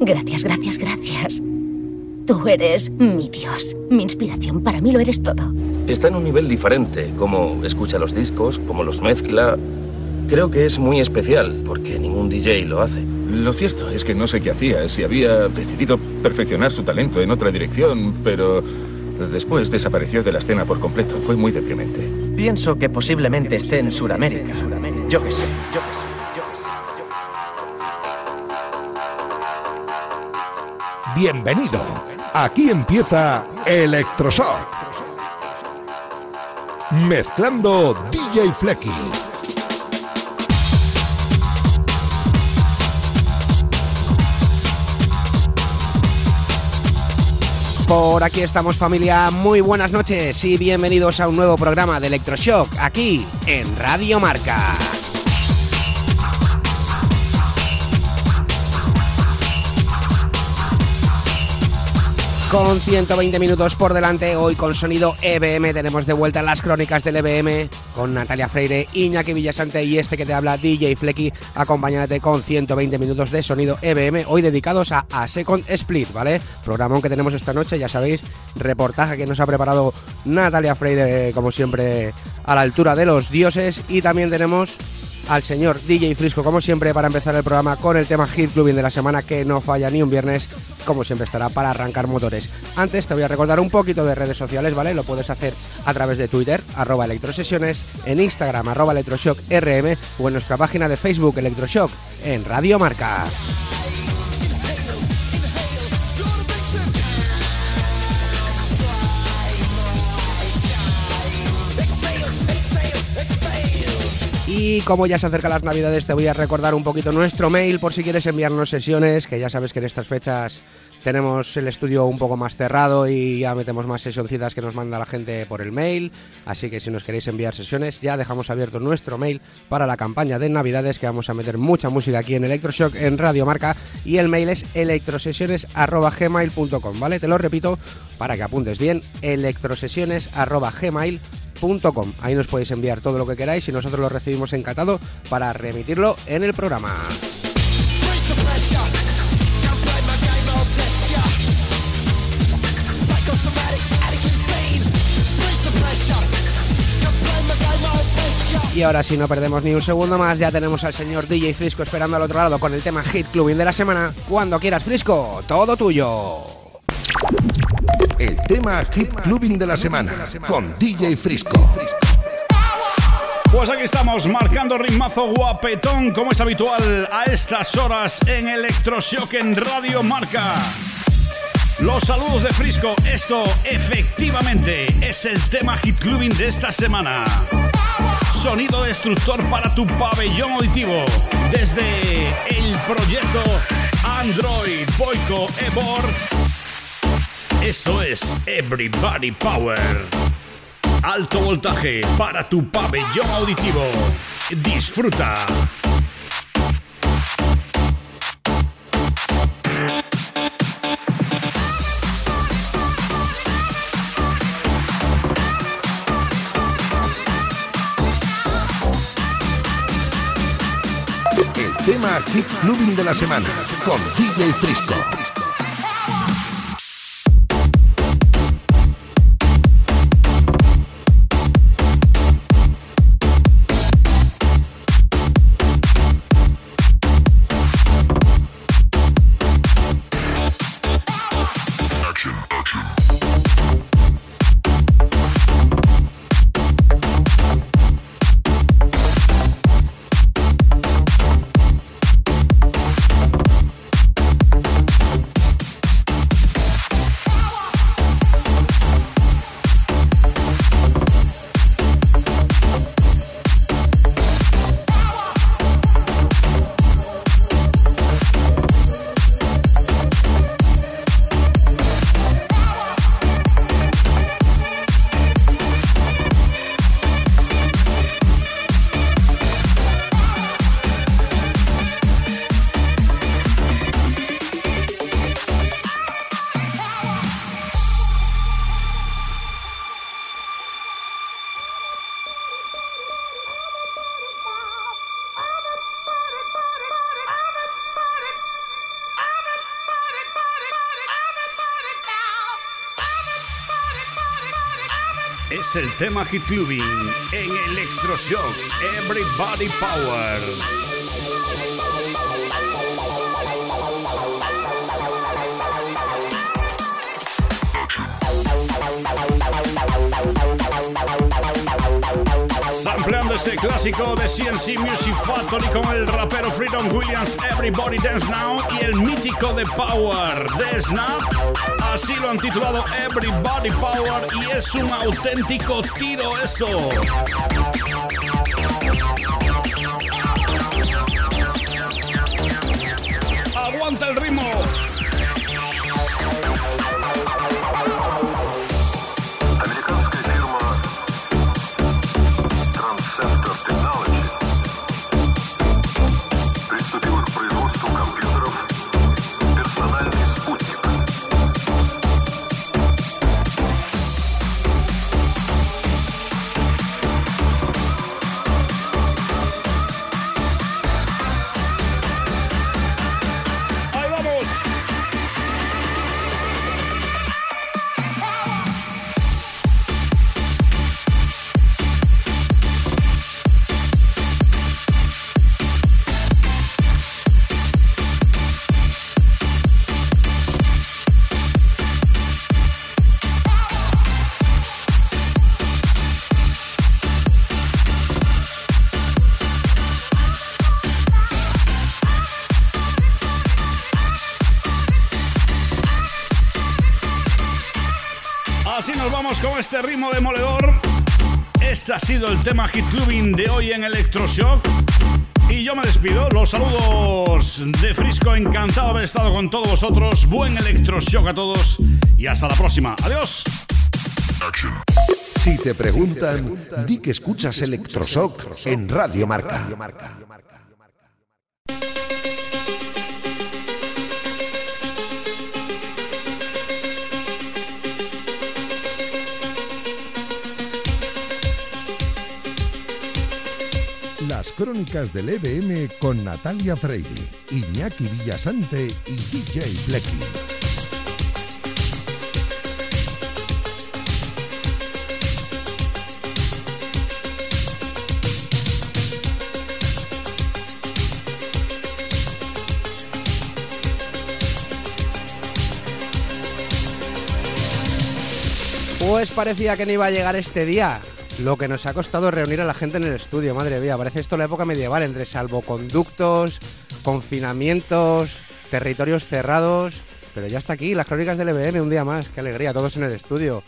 Gracias, gracias, gracias. Tú eres mi Dios. Mi inspiración. Para mí lo eres todo. Está en un nivel diferente. Cómo escucha los discos, cómo los mezcla. Creo que es muy especial, porque ningún DJ lo hace. Lo cierto es que no sé qué hacía, si había decidido perfeccionar su talento en otra dirección, pero después desapareció de la escena por completo. Fue muy deprimente. Pienso que posiblemente esté en Sudamérica. Yo qué sé, yo qué sé. Bienvenido. Aquí empieza Electroshock. Mezclando DJ Flecky. Por aquí estamos familia, muy buenas noches y bienvenidos a un nuevo programa de Electroshock aquí en Radio Marca. Con 120 minutos por delante, hoy con sonido EBM tenemos de vuelta las crónicas del EBM con Natalia Freire, Iñaki Villasante y este que te habla DJ Flecky, acompañándote con 120 minutos de sonido EBM, hoy dedicados a, a Second Split, ¿vale? Programón que tenemos esta noche, ya sabéis, reportaje que nos ha preparado Natalia Freire, como siempre, a la altura de los dioses, y también tenemos al señor DJ Frisco, como siempre, para empezar el programa con el tema Hit Clubbing de la semana, que no falla ni un viernes, como siempre estará para arrancar motores. Antes te voy a recordar un poquito de redes sociales, ¿vale? Lo puedes hacer a través de Twitter, arroba electrosesiones, en Instagram, arroba electroshock rm, o en nuestra página de Facebook, Electroshock, en Radio Marca. Y como ya se acercan las navidades, te voy a recordar un poquito nuestro mail por si quieres enviarnos sesiones, que ya sabes que en estas fechas tenemos el estudio un poco más cerrado y ya metemos más sesioncitas que nos manda la gente por el mail. Así que si nos queréis enviar sesiones, ya dejamos abierto nuestro mail para la campaña de navidades, que vamos a meter mucha música aquí en Electroshock en Radio Marca. Y el mail es electrosesiones.gmail.com, ¿vale? Te lo repito para que apuntes bien, electrosesiones.gmail.com Ahí nos podéis enviar todo lo que queráis y nosotros lo recibimos encantado para remitirlo en el programa. Y ahora si no perdemos ni un segundo más, ya tenemos al señor DJ Frisco esperando al otro lado con el tema Hit Clubbing de la semana. Cuando quieras, Frisco, todo tuyo. El tema Hit Clubbing de la semana con DJ Frisco. Pues aquí estamos marcando ritmazo guapetón como es habitual a estas horas en Electroshock en Radio Marca. Los saludos de Frisco, esto efectivamente es el tema Hit Clubbing de esta semana. Sonido destructor para tu pabellón auditivo desde el proyecto Android Boico Ebor esto es Everybody Power. Alto voltaje para tu pabellón auditivo. Disfruta. El tema Hit Clubbing de la semana con DJ Frisco. El tema Hit Clubbing en Electroshock Everybody Power. Clásico de CNC Music Factory con el rapero Freedom Williams Everybody Dance Now y el mítico de Power de Snap. Así lo han titulado Everybody Power y es un auténtico tiro esto. Este ritmo demoledor. Este ha sido el tema Hit Clubbing de hoy en Electroshock. Y yo me despido. Los saludos de Frisco. Encantado de haber estado con todos vosotros. Buen Electroshock a todos. Y hasta la próxima. Adiós. Si te preguntan, di que escuchas Electroshock en Radio Marca. Las crónicas del EBM con Natalia Freire, Iñaki Villasante y DJ Flecky. Pues parecía que no iba a llegar este día. Lo que nos ha costado reunir a la gente en el estudio, madre mía. Parece esto la época medieval, entre salvoconductos, confinamientos, territorios cerrados. Pero ya está aquí, las crónicas del EBM, un día más. Qué alegría, todos en el estudio.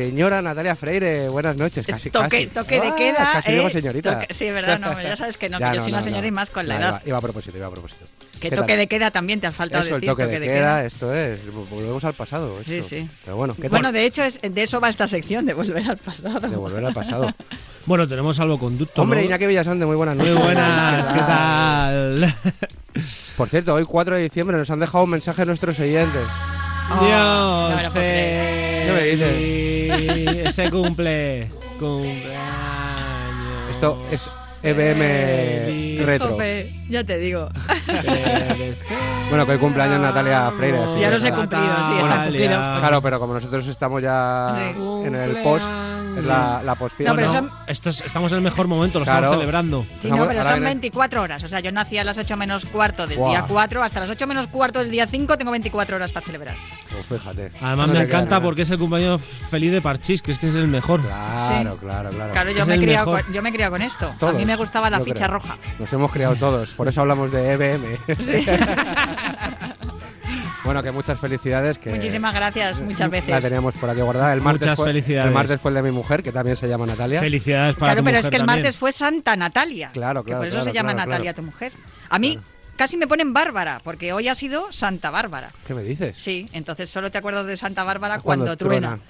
Señora Natalia Freire, buenas noches. Casi, toque, casi. toque de Ah, queda. Casi ¿eh? digo señorita. Toque- sí, verdad, no, ya sabes que no, Ya, que yo soy una señora y más con la No, edad. Iba, iba a propósito, iba a propósito. Que ¿Qué toque tal? de queda también te ha faltado Eso, el decir. toque, de, queda, esto es. Volvemos al pasado. Sí, esto. sí. Pero bueno, ¿qué Bueno, de hecho, es, de eso va esta sección, de volver al pasado. De volver al pasado. Bueno, tenemos salvoconducto. Hombre, ¿no? Iñaki Villasante, muy buenas Muy noches. buenas, ¿qué tal? Por cierto, hoy 4 de diciembre nos han dejado un mensaje nuestros oyentes. Oh, no me lo Dios, puedo creer. ¿Qué me feliz. Se cumple. Cumpleaños. Esto es EBM. Retro. Jope, ya te digo. Bueno, que hoy cumpleaños Natalia Freire, así Ya los he cumplido, sí, está cumplido. Claro, pero como nosotros estamos ya en el post, es la, la postfiesta. No, pero son- esto es- estamos en el mejor momento, lo Claro. estamos celebrando. Sí, no, pero son viene- 24 horas. O sea, yo nací a las 8 menos cuarto del Buah. día 4 hasta las 8 menos cuarto del día 5. Tengo 24 horas para celebrar. Pues fíjate. Además No me te queda encanta nada. porque es el cumpleaños feliz de Parchís, que es que es el mejor. Claro, Sí. claro, claro. Claro, yo Es me, he el criado mejor. con, yo me he criado con esto. a Todos, mí me gustaba la yo ficha creo. roja. Nos hemos criado todos, por eso hablamos de EBM. bueno, que muchas felicidades. Que Muchísimas gracias, muchas veces. La teníamos por aquí guardada. El martes Muchas fue, felicidades. El martes fue el de mi mujer, que también se llama Natalia. Felicidades para Claro, tu pero es que el también. martes fue Santa Natalia. Claro, que claro, por eso claro, se llama claro, Natalia claro. tu mujer. A mí casi me ponen Bárbara, porque hoy ha sido Santa Bárbara. ¿Qué me dices? Sí, entonces solo te acuerdas de Santa Bárbara Cuando cuando, truena. truena.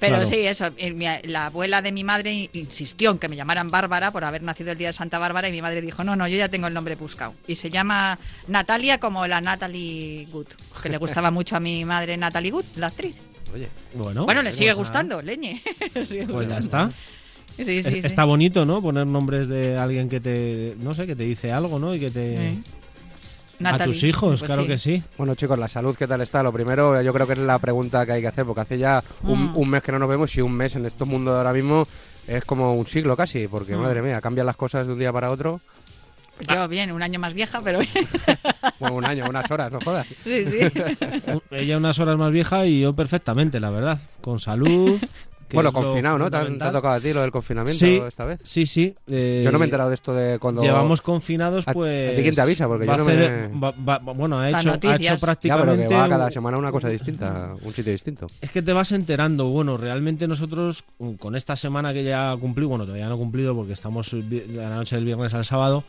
Pero Claro. sí, eso. eh, mi- la abuela de mi madre in- insistió en que me llamaran Bárbara por haber nacido el día de Santa Bárbara y mi madre dijo, no, no, yo ya tengo el nombre buscado. Y se llama Natalia como la Natalie Good, que le gustaba mucho a mi madre Natalie Good, la actriz. Oye, Bueno, bueno, le sigue gustando, leñe. Le sigue Pues ya está. Sí, sí, sí. Está bonito, ¿no? Poner nombres de alguien que te, no sé, que te dice algo, ¿no? Y que te... A tus hijos, Pues claro sí. que sí. Bueno, chicos, la salud, ¿qué tal está? Lo primero, yo creo que es la pregunta que hay que hacer, porque hace ya un, Mm. un mes que no nos vemos y un mes en este mundo de ahora mismo es como un siglo casi, porque Mm. madre mía, cambian las cosas de un día para otro. Yo bien, un año más vieja, pero bien. Bueno, un año, unas horas, no jodas. sí, sí. Ella unas horas más vieja y yo perfectamente, la verdad. Con salud. Bueno, confinado, ¿no? ¿Te, han- te ha tocado a ti lo del confinamiento Sí. esta vez? Sí, sí. eh, Yo no me he enterado de esto de cuando... Llevamos confinados, ¿A- a pues. ti quién te avisa? Porque va yo no hacer- me- va- va- bueno, ha hecho, ha hecho Ya, pero prácticamente. que va cada semana una cosa distinta, un sitio distinto. Es que te vas enterando. Bueno, realmente nosotros mm, con esta semana que ya cumplí, bueno, todavía no he cumplido porque estamos de la noche del viernes al sábado,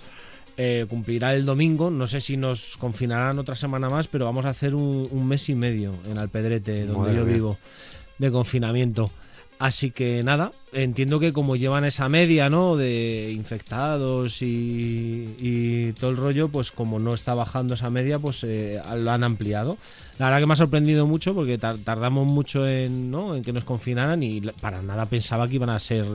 eh, cumplirá el domingo. No sé si nos confinarán otra semana más, pero vamos a hacer un, un mes y medio en Alpedrete, donde Madre yo mía. vivo, de confinamiento. Así que nada, entiendo que como llevan esa media, ¿no? De infectados y, y todo el rollo, pues como no está bajando esa media, pues eh, lo han ampliado. La verdad que me ha sorprendido mucho porque tar- tardamos mucho en, ¿no? en que nos confinaran y la- para nada pensaba que iban a ser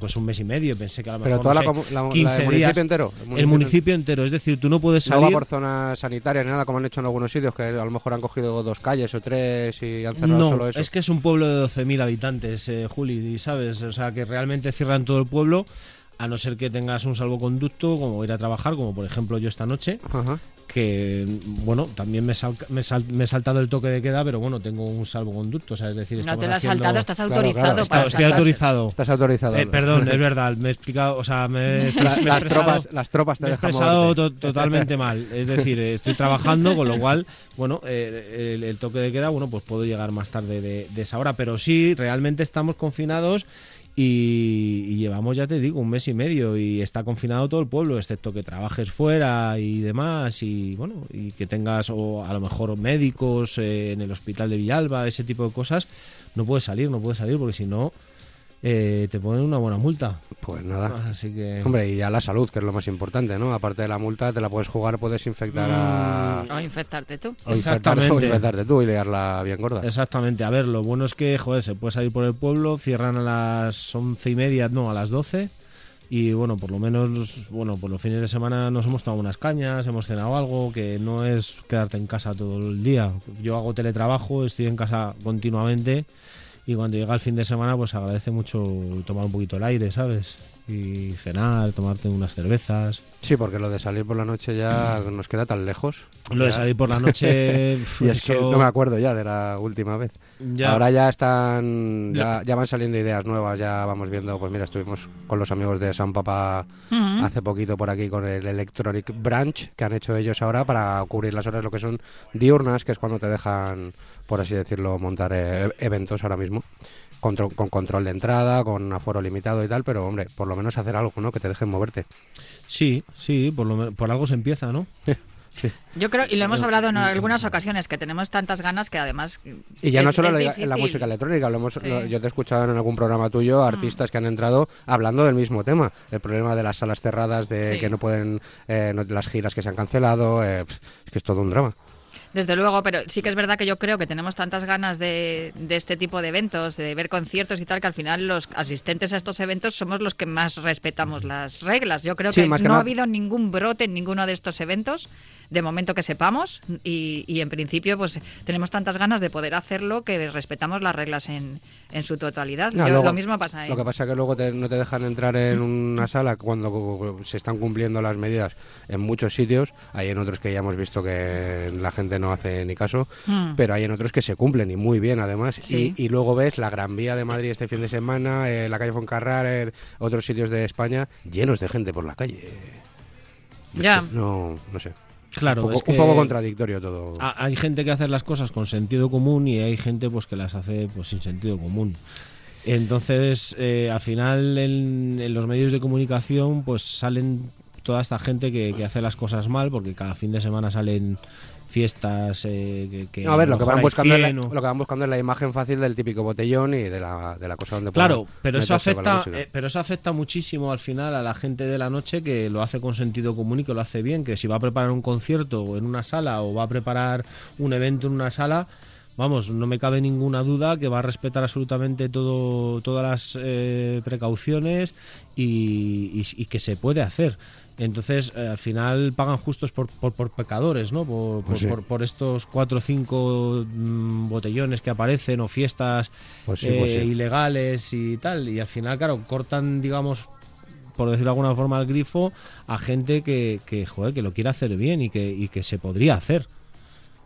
pues un mes y medio. Pensé que a lo Pero mejor toda no la, sé, la- la 15 del municipio días. entero. El municipio entero, es decir, tú no puedes No va salir. por zonas sanitarias ni nada, como han hecho en algunos sitios, que a lo mejor han cogido dos calles o tres y han cerrado No, solo eso. es que es un pueblo de 12.000 habitantes, eh, Juli, ¿sabes? O sea, que realmente cierran todo el pueblo, a no ser que tengas un salvoconducto, como ir a trabajar, como por ejemplo yo esta noche, Ajá. que, bueno, también me, sal- me, sal- me he saltado el toque de queda, pero bueno, tengo un salvoconducto, o sea, es decir, No estamos te lo has haciendo- saltado, estás autorizado claro, Está- para estoy autorizado. Estás autorizado. Eh, perdón, es verdad, me he explicado, o sea, me, he- La- me he las, expresado- tropas, las tropas te me he expresado to- totalmente mal. Es decir, eh, estoy trabajando, con lo cual, bueno, eh, el, el toque de queda, bueno, pues puedo llegar más tarde de, de esa hora. Pero sí, realmente estamos confinados y, llevamos, ya te digo, un mes y medio y está confinado todo el pueblo, excepto que trabajes fuera y demás y, bueno, y que tengas o a lo mejor médicos eh, en el hospital de Villalba, ese tipo de cosas. No puedes salir, no puedes salir porque si no... eh, te ponen una buena multa. Pues nada. Así que. Hombre, y ya la salud, que es lo más importante, ¿no? Aparte de la multa, te la puedes jugar, puedes infectar a... O infectarte tú. o infectarte, o Exactamente. infectarte tú y liarla bien gorda. Exactamente, a ver, lo bueno es que, joder, se puede salir por el pueblo, cierran a las once y media, no, a las doce. Y bueno, por lo menos, bueno, por los fines de semana nos hemos tomado unas cañas, hemos cenado algo, que no es quedarte en casa todo el día. Yo hago teletrabajo, estoy en casa continuamente y cuando llega el fin de semana, pues agradece mucho tomar un poquito el aire, ¿sabes? Y cenar, tomarte unas cervezas. Sí, porque lo de salir por la noche ya nos queda tan lejos. Lo de salir por la noche. Y es que no me acuerdo ya de la última vez. Ya. Ahora ya están, ya, ya van saliendo ideas nuevas, ya vamos viendo, pues mira, estuvimos con los amigos de San Papá hace poquito por aquí con el Electronic Branch que han hecho ellos ahora para cubrir las horas lo que son diurnas, que es cuando te dejan, por así decirlo, montar eh, eventos ahora mismo. Contro- con control de entrada, con aforo limitado y tal, pero hombre, por lo menos hacer algo, ¿no? Que te dejen moverte. Sí, sí, por, lo, por algo se empieza, ¿no? Yo creo, y lo hemos hablado en algunas ocasiones, que tenemos tantas ganas que además. Y ya no solo la, en la música electrónica, lo hemos, Sí. lo- yo te he escuchado en algún programa tuyo artistas que han entrado hablando del mismo tema, el problema de las salas cerradas, de Sí. que no pueden, eh, no- las giras que se han cancelado, eh, es que es todo un drama. Desde luego, pero sí que es verdad que yo creo que tenemos tantas ganas de, de este tipo de eventos, de ver conciertos y tal, que al final los asistentes a estos eventos somos los que más respetamos las reglas. Yo creo Sí, que no ha habido ningún brote en ninguno de estos eventos, de momento que sepamos, y, y en principio pues tenemos tantas ganas de poder hacerlo que respetamos las reglas en, en su totalidad. No, Yo- luego- lo mismo pasa ahí. Lo que pasa es que luego te- no te dejan entrar en una sala cuando se están cumpliendo las medidas en muchos sitios. Hay en otros que ya hemos visto que la gente no hace ni caso, Mm. pero hay en otros que se cumplen y muy bien además. Sí. Y, y luego ves la Gran Vía de Madrid este fin de semana, eh, la calle Foncarrar, eh, otros sitios de España llenos de gente por la calle. Ya. No, no sé. Claro, un poco, es que un poco contradictorio todo. ha- hay gente que hace las cosas con sentido común y hay gente pues que las hace pues sin sentido común. Entonces, eh, al final en, en los medios de comunicación pues salen toda esta gente que, que hace las cosas mal porque cada fin de semana salen fiestas eh, que, que No, a ver, lo que, van buscando es la, 100 o- lo que van buscando es la imagen fácil del típico botellón y de la, de la cosa donde Claro, pero eso afecta, eh, pero eso afecta muchísimo al final a la gente de la noche que lo hace con sentido común y que lo hace bien, que si va a preparar un concierto en una sala o va a preparar un evento en una sala, vamos, no me cabe ninguna duda que va a respetar absolutamente todo, todas las eh, precauciones y, y- y que se puede hacer. Entonces, eh, al final pagan justos por, por, por pecadores, ¿no? Por, Pues por- sí. por- estos cuatro o cinco mm, botellones que aparecen o fiestas Pues sí, eh, pues sí. ilegales y tal. Y al final, claro, cortan, digamos, por decirlo de alguna forma, el grifo a gente que, que, joder, que lo quiere hacer bien y que, y que se podría hacer.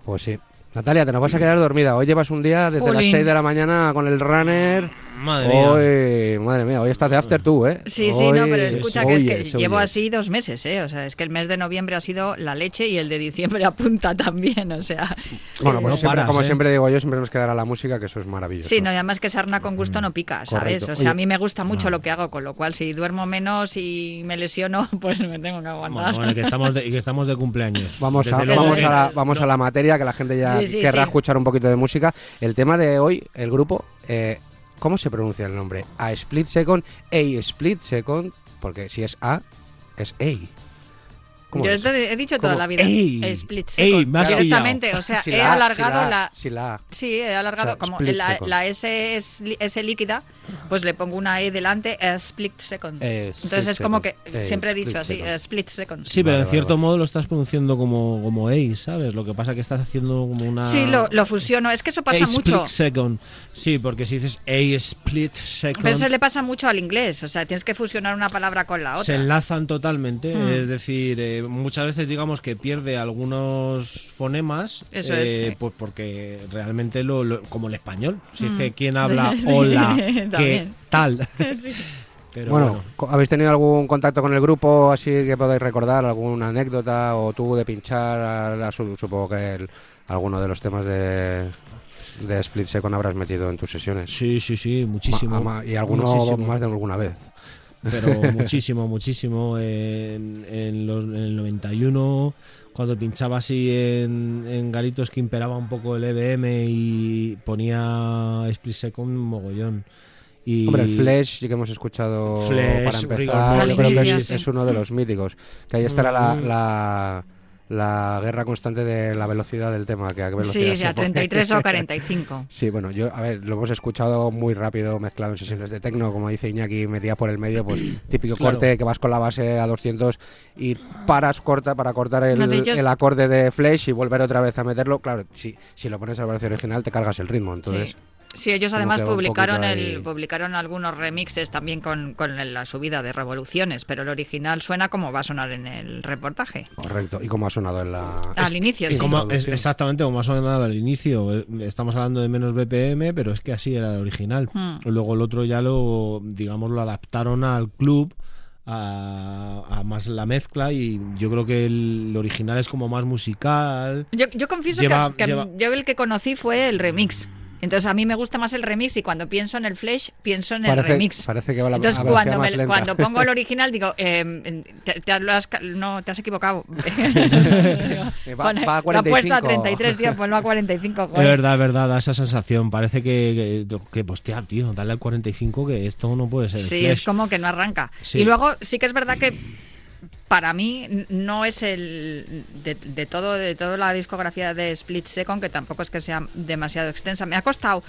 Pues sí. Natalia, te nos vas a quedar dormida. Hoy llevas un día desde las Jolín. 6 de la mañana con el runner. Madre mía. Hoy, madre mía, hoy estás de after tú, ¿eh? Sí, sí, no, pero escucha que es que es, llevo es. así dos meses, ¿eh? O sea, es que el mes de noviembre ha sido la leche y el de diciembre apunta también, o sea. Bueno, pues No siempre, paras, como ¿eh? siempre digo yo, siempre nos quedará la música, que eso es maravilloso. Sí, no, y además que sarna con gusto no pica, ¿sabes? Correcto. O sea, Oye, a mí me gusta mucho lo que hago, con lo cual si duermo menos y me lesiono, pues me tengo que aguantar. Bueno, bueno, que estamos de, y que estamos de cumpleaños. Vamos, a, vamos, que- a la, vamos a la materia, que la gente ya Sí, sí, querrá sí. escuchar un poquito de música. El tema de hoy, el grupo, eh, ¿cómo se pronuncia el nombre? A Split Second, A Split Second, porque si es A, es A. ¿Cómo Yo es? te he dicho toda ¿Cómo? la vida. Ey, split ey, second. has Directamente, o sea, Si he la alargado si la, la. Si la. Sí, he alargado O sea, como la, la S es S líquida, pues le pongo una E delante, a split second. Eh, split Entonces es como que. Eh, siempre he dicho así, second. a split second. Sí, pero Vale, en vale, cierto vale. modo lo estás pronunciando como, como Ace, ¿sabes? Lo que pasa que estás haciendo como una... Sí, lo, lo fusiono. Es que eso pasa A mucho. split second. Sí, porque si dices A split second... Pero eso le pasa mucho al inglés. O sea, tienes que fusionar una palabra con la Se otra. enlazan totalmente, Hmm. es decir, eh, muchas veces digamos que pierde algunos fonemas, Eso eh, es, sí. pues porque realmente lo, lo- como el español, si es Mm. que quien habla hola, ¿qué También. tal? Pero bueno, ¿habéis tenido algún contacto con el grupo así que podáis recordar? ¿Alguna anécdota o tú de pinchar? a la- su- supongo que el- alguno de los temas de, de Split Second habrás metido en tus sesiones. sí, sí, sí, muchísimo. Ma- y alguno muchísimo. más de alguna vez. pero muchísimo, muchísimo. En, en los, en el 91, cuando pinchaba así en, en garitos que imperaba un poco el EBM y ponía Split Second mogollón. Y Hombre, el Flash sí que hemos escuchado Flash, para empezar. Yo creo que es, es uno de los míticos. Que ahí estará la, Mm. la, la guerra constante de la velocidad del tema. Que a qué velocidad Sí, a pone. 33 o 45. Sí, bueno, yo, a ver, lo hemos escuchado muy rápido mezclado en sesiones de tecno, como dice Iñaki, metida por el medio, pues típico Claro. corte que vas con la base a 200 y paras corta para cortar el, No, el acorde de Flash y volver otra vez a meterlo. Claro, si, si lo pones a la velocidad original te cargas el ritmo, entonces... Sí. Sí, ellos como además publicaron el, ahí. publicaron algunos remixes también con, con la subida de revoluciones, pero el original suena como va a sonar en el reportaje. Correcto. ¿Y cómo ha sonado en la...? Al inicio, sí. como- es exactamente como ha sonado al inicio. eh, Estamos hablando de menos BPM, pero es que así era el original. Hmm. Luego el otro ya lo, digamos, lo adaptaron al club. A, a más la mezcla y yo creo que el, original es como más musical Yo, yo confieso Lleva- que, que lleva- yo el que conocí fue el remix. Entonces a mí me gusta más el remix y cuando pienso en el Flash pienso en el remix. parece que va a la Entonces cuando, más me- lenta. cuando pongo el original digo, eh, te, has no, te has equivocado. Eh, va- va a Lo ha puesto a 45. 33, tío, ponlo a 45. Es verdad, es verdad, da esa sensación. Parece que, que, que, pues, tía, tío, dale al 45 que esto no puede ser. Sí, Flash. es como que no arranca. Sí. Y luego sí que es verdad que para mí no es el de, de todo de toda la discografía de Split Second que tampoco es que sea demasiado extensa. Me ha costado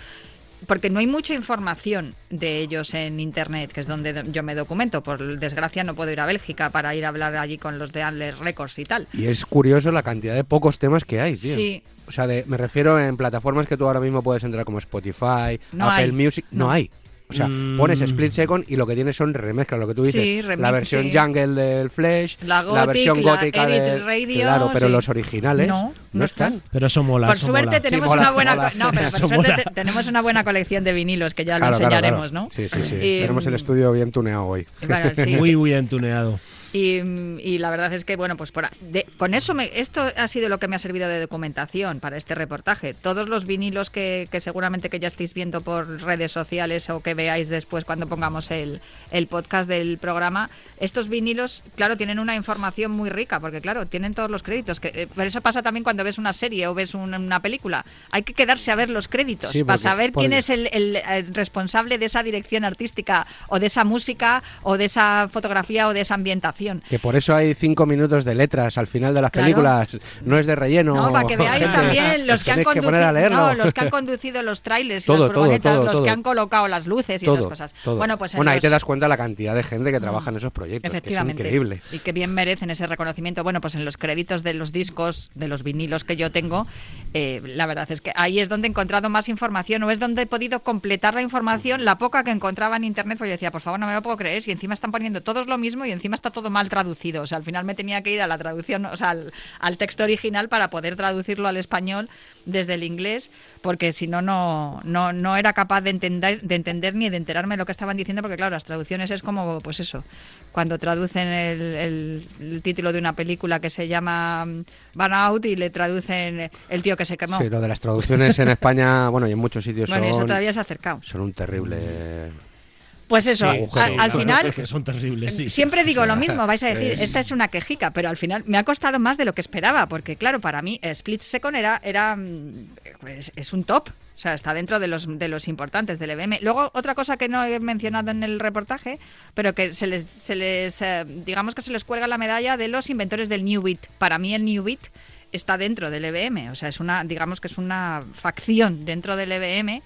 porque no hay mucha información de ellos en internet, que es donde do- yo me documento. Por desgracia no puedo ir a Bélgica para ir a hablar allí con los de Anler Records y tal. Y es curioso la cantidad de pocos temas que hay, tío. Sí. O sea, de- me refiero en plataformas que tú ahora mismo puedes entrar como Spotify, No Apple hay. Music. No. No. hay. O sea, Mm. pones Split Second y lo que tienes son remezclas, lo que tú dices. Sí, remix, la versión sí. jungle del Flash, La Gothic, versión la gótica del Radio, Claro, pero sí. los originales No, no, no están. están. Pero eso mola. Por eso suerte mola. tenemos mola, una buena mola. co- no, pero por Eso suerte mola. te- tenemos una buena colección de vinilos que ya Claro, lo claro, enseñaremos, claro. ¿no? Sí, sí, sí. Y, Tenemos el mm, estudio bien tuneado hoy. Bueno, sí. Muy, muy entuneado. Y, y la verdad es que, bueno, pues por, de- con eso, me, esto ha sido lo que me ha servido de documentación para este reportaje. Todos los vinilos que, que seguramente que ya estéis viendo por redes sociales o que veáis después cuando pongamos el, el podcast del programa, estos vinilos, claro, tienen una información muy rica, porque claro, tienen todos los créditos. Que, eh, por eso pasa también cuando ves una serie o ves un- una película. Hay que quedarse a ver los créditos Sí, para saber quién es el, el- el responsable de esa dirección artística o de esa música o de esa fotografía o de esa ambientación. Información. Que por eso hay cinco minutos de letras al final de las Claro. películas. No es de relleno. No, para que veáis gente. también los Os que han tenéis que poner a conducido, no, los que han conducido los trailers y Todo, las todo, furgonetas, todo, los todo. que han colocado las luces y Todo, esas cosas. todo. Bueno, pues Bueno, ahí los- te das cuenta la cantidad de gente que trabaja en esos proyectos. Que es increíble. Y que bien merecen ese reconocimiento. Bueno, pues en los créditos de los discos, de los vinilos que yo tengo, eh, la verdad es que ahí es donde he encontrado más información o es donde he podido completar la información, la poca que encontraba en internet, porque yo decía, por favor, no me lo puedo creer, si encima están poniendo todos lo mismo y encima está todo mal traducido. O sea, al final me tenía que ir a la traducción, o sea, al, al texto original para poder traducirlo al español desde el inglés, porque si no, no, no, no era capaz de entender, de entender ni de enterarme de lo que estaban diciendo, porque claro, las traducciones es como, pues eso, cuando traducen el, el- el título de una película que se llama mm, Burnout y le traducen El tío que se quemó. Sí, lo de las traducciones en España, bueno, y en muchos sitios bueno, eso todavía se ha acercado. son un terrible... Pues eso, Sí, al final que son terribles, sí. Siempre digo lo mismo, vais a decir, Sí. esta es una quejica, pero al final me ha costado más de lo que esperaba, porque claro, para mí eh, Split Second era, era mm, pues, es un top. O sea, está dentro de los, de los importantes del EBM. Luego, otra cosa que no he mencionado en el reportaje, pero que se les, se les eh, digamos que se les cuelga la medalla de los inventores del New Beat. Para mí el New Beat está dentro del EBM, o sea, es una, digamos que es una facción dentro del EBM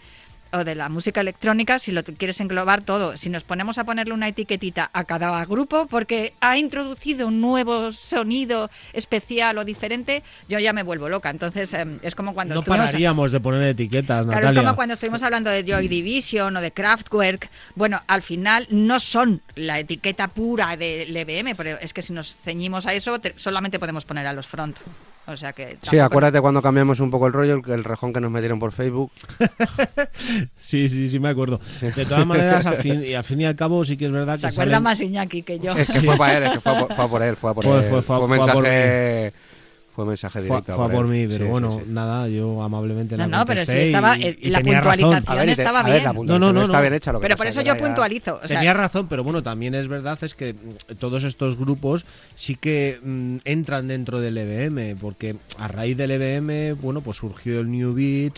o de la música electrónica, si lo quieres englobar todo, si nos ponemos a ponerle una etiquetita a cada grupo porque ha introducido un nuevo sonido especial o diferente, yo ya me vuelvo loca. Entonces em, es como cuando No pararíamos de poner etiquetas, Claro, Natalia. es como cuando estuvimos hablando de Joy Division o de Kraftwerk. Bueno, al final no son la etiqueta pura del EBM, pero es que si nos ceñimos a eso, te- solamente podemos poner a los front. O sea que. Sí, acuérdate cuando cambiamos un poco el rollo, el, el rejón que nos metieron por Facebook. Sí, sí, sí, me acuerdo. De todas maneras, al fin, y al fin y al cabo, sí que es verdad Se que acuerda salen- más Iñaki que yo. Es que fue para él, es que fue, a por- fue a por él, fue a por Fue- él. fue- fue- Fue fue a por mensaje, fue mensaje Fue, directo. fue a por mí, pero Sí, bueno, sí, sí. nada, yo amablemente No, le no, pero sí estaba- y- eh, y la tenía razón. puntualización ver, estaba a ver, bien. la No, no, no, está no. bien hecha. Lo que Pero por es eso yo puntualizo. O sea, Tenía razón, pero bueno, también es verdad es que mm, todos estos grupos sí que mm, entran dentro del EBM, porque a raíz del EBM, bueno, pues surgió el New Beat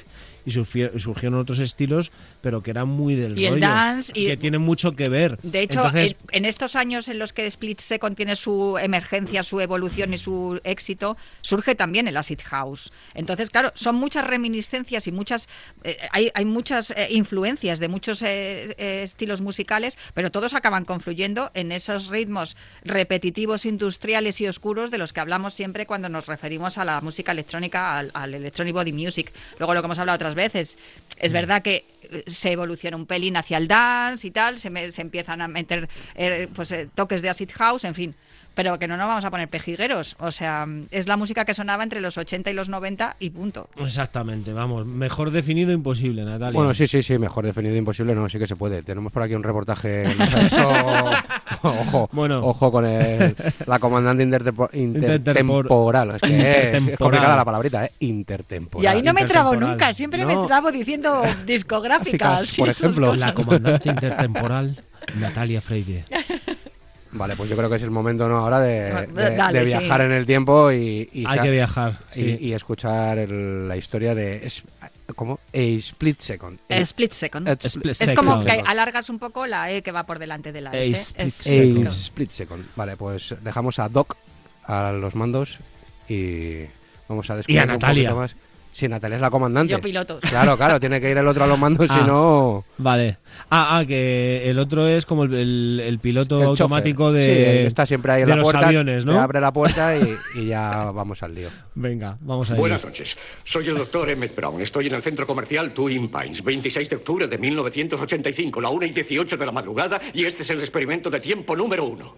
y surgieron otros estilos, pero que eran muy del Y el rollo, dance y- que tienen mucho que ver. De hecho, Entonces, en, en estos años en los que Split Second tiene su emergencia, su evolución y su éxito, surge también el acid house. Entonces, claro, son muchas reminiscencias y muchas eh, hay, hay muchas eh, influencias de muchos eh, eh, estilos musicales, pero todos acaban confluyendo en esos ritmos repetitivos, industriales y oscuros de los que hablamos siempre cuando nos referimos a la música electrónica, al, al electronic body music. Luego lo que hemos hablado otras veces, es verdad que eh, se evoluciona un pelín hacia el dance y tal, se, me- se empiezan a meter eh, pues eh, toques de acid house, en fin. Pero que no nos vamos a poner pejigueros. O sea, es la música que sonaba entre los 80 y los 90 y punto. exactamente, vamos, mejor definido imposible, Natalia. Bueno, sí, sí, sí, mejor definido imposible, no, sí que se puede. Tenemos por aquí un reportaje ojo, Bueno. ojo con el- la comandante intertempo- Intertempor- intertemporal. Es que Intertemporal. la palabrita, ¿eh? Intertemporal. Y ahí no me trabo intertemporal. nunca, siempre No. me trabo diciendo discográficas. Por ejemplo. la comandante intertemporal, Natalia Freire. Vale, pues yo creo que es el momento ¿no? ahora de, Bueno, de- dale, de sí. viajar en el tiempo y, y Hay que viajar, y, sí. y escuchar el- la historia de es- ¿cómo? A split second. Eh, Split second. A Split es como second. que alargas un poco la E que va por delante de la A S. split Es second. A split second. Vale, pues dejamos a Doc a los mandos y vamos a descubrir Y a un Natalia. poquito más. Sí, Natalia es la comandante. Yo piloto. Claro, claro, tiene que ir el otro a los mandos, si Ah. no... Vale. Ah, ah, que el otro es como el, el- el piloto el chofer. automático de, Sí, está siempre ahí en de la los puerta. aviones, ¿no? abre la puerta y, y ya vamos al lío. Venga, vamos a ir. Buenas noches. Soy el doctor Emmett Brown. Estoy en el centro comercial Twin Pines, 26 de octubre de 1985, la 1 y 18 de la madrugada, y este es el experimento de tiempo número uno.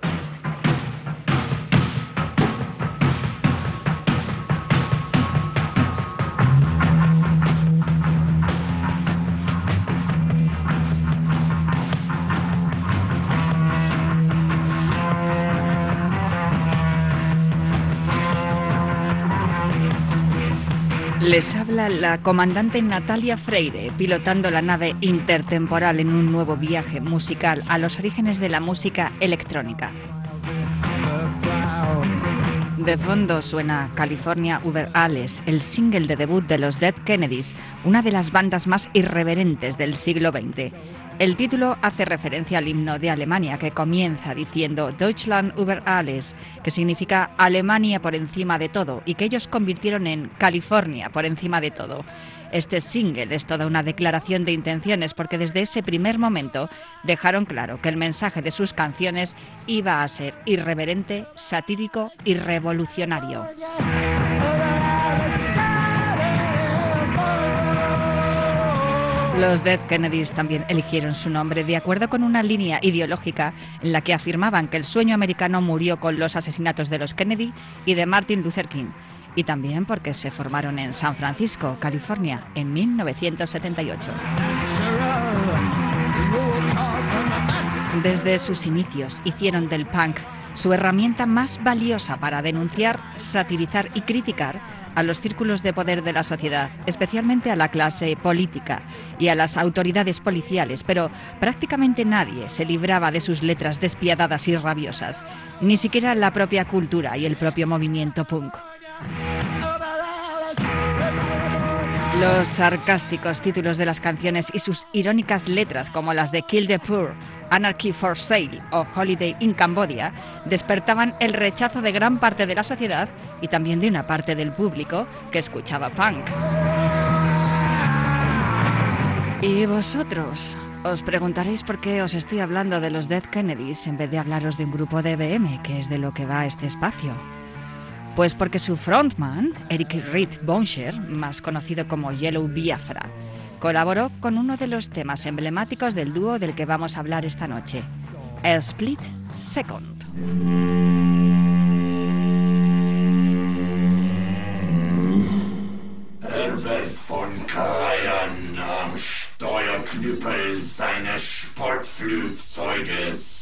La comandante Natalia Freire, pilotando la nave intertemporal en un nuevo viaje musical a los orígenes de la música electrónica. De fondo suena California Uber Alles, el single de debut de los Dead Kennedys, una de las bandas más irreverentes del siglo XX. El título hace referencia al himno de Alemania que comienza diciendo Deutschland über alles, que significa Alemania por encima de todo y que ellos convirtieron en California por encima de todo. Este single es toda una declaración de intenciones porque desde ese primer momento dejaron claro que el mensaje de sus canciones iba a ser irreverente, satírico y revolucionario. Los Dead Kennedys también eligieron su nombre de acuerdo con una línea ideológica en la que afirmaban que el sueño americano murió con los asesinatos de los Kennedy y de Martin Luther King, y también porque se formaron en San Francisco, California, en 1978. Desde sus inicios hicieron del punk su herramienta más valiosa para denunciar, satirizar y criticar a los círculos de poder de la sociedad, especialmente a la clase política y a las autoridades policiales, pero prácticamente nadie se libraba de sus letras despiadadas y rabiosas, ni siquiera la propia cultura y el propio movimiento punk. Los sarcásticos títulos de las canciones y sus irónicas letras como las de Kill the Poor, Anarchy for Sale o Holiday in Cambodia despertaban el rechazo de gran parte de la sociedad y también de una parte del público que escuchaba punk. ¿Y vosotros? Os preguntaréis por qué os estoy hablando de los Dead Kennedys en vez de hablaros de un grupo de BM, que es de lo que va este espacio. Pues porque su frontman, Eric Reed Bonsher, más conocido como Yellow Biafra, colaboró con uno de los temas emblemáticos del dúo del que vamos a hablar esta noche, A Split Second. Herbert von Karajan am Steuerknüppel seines Sportflugzeuges.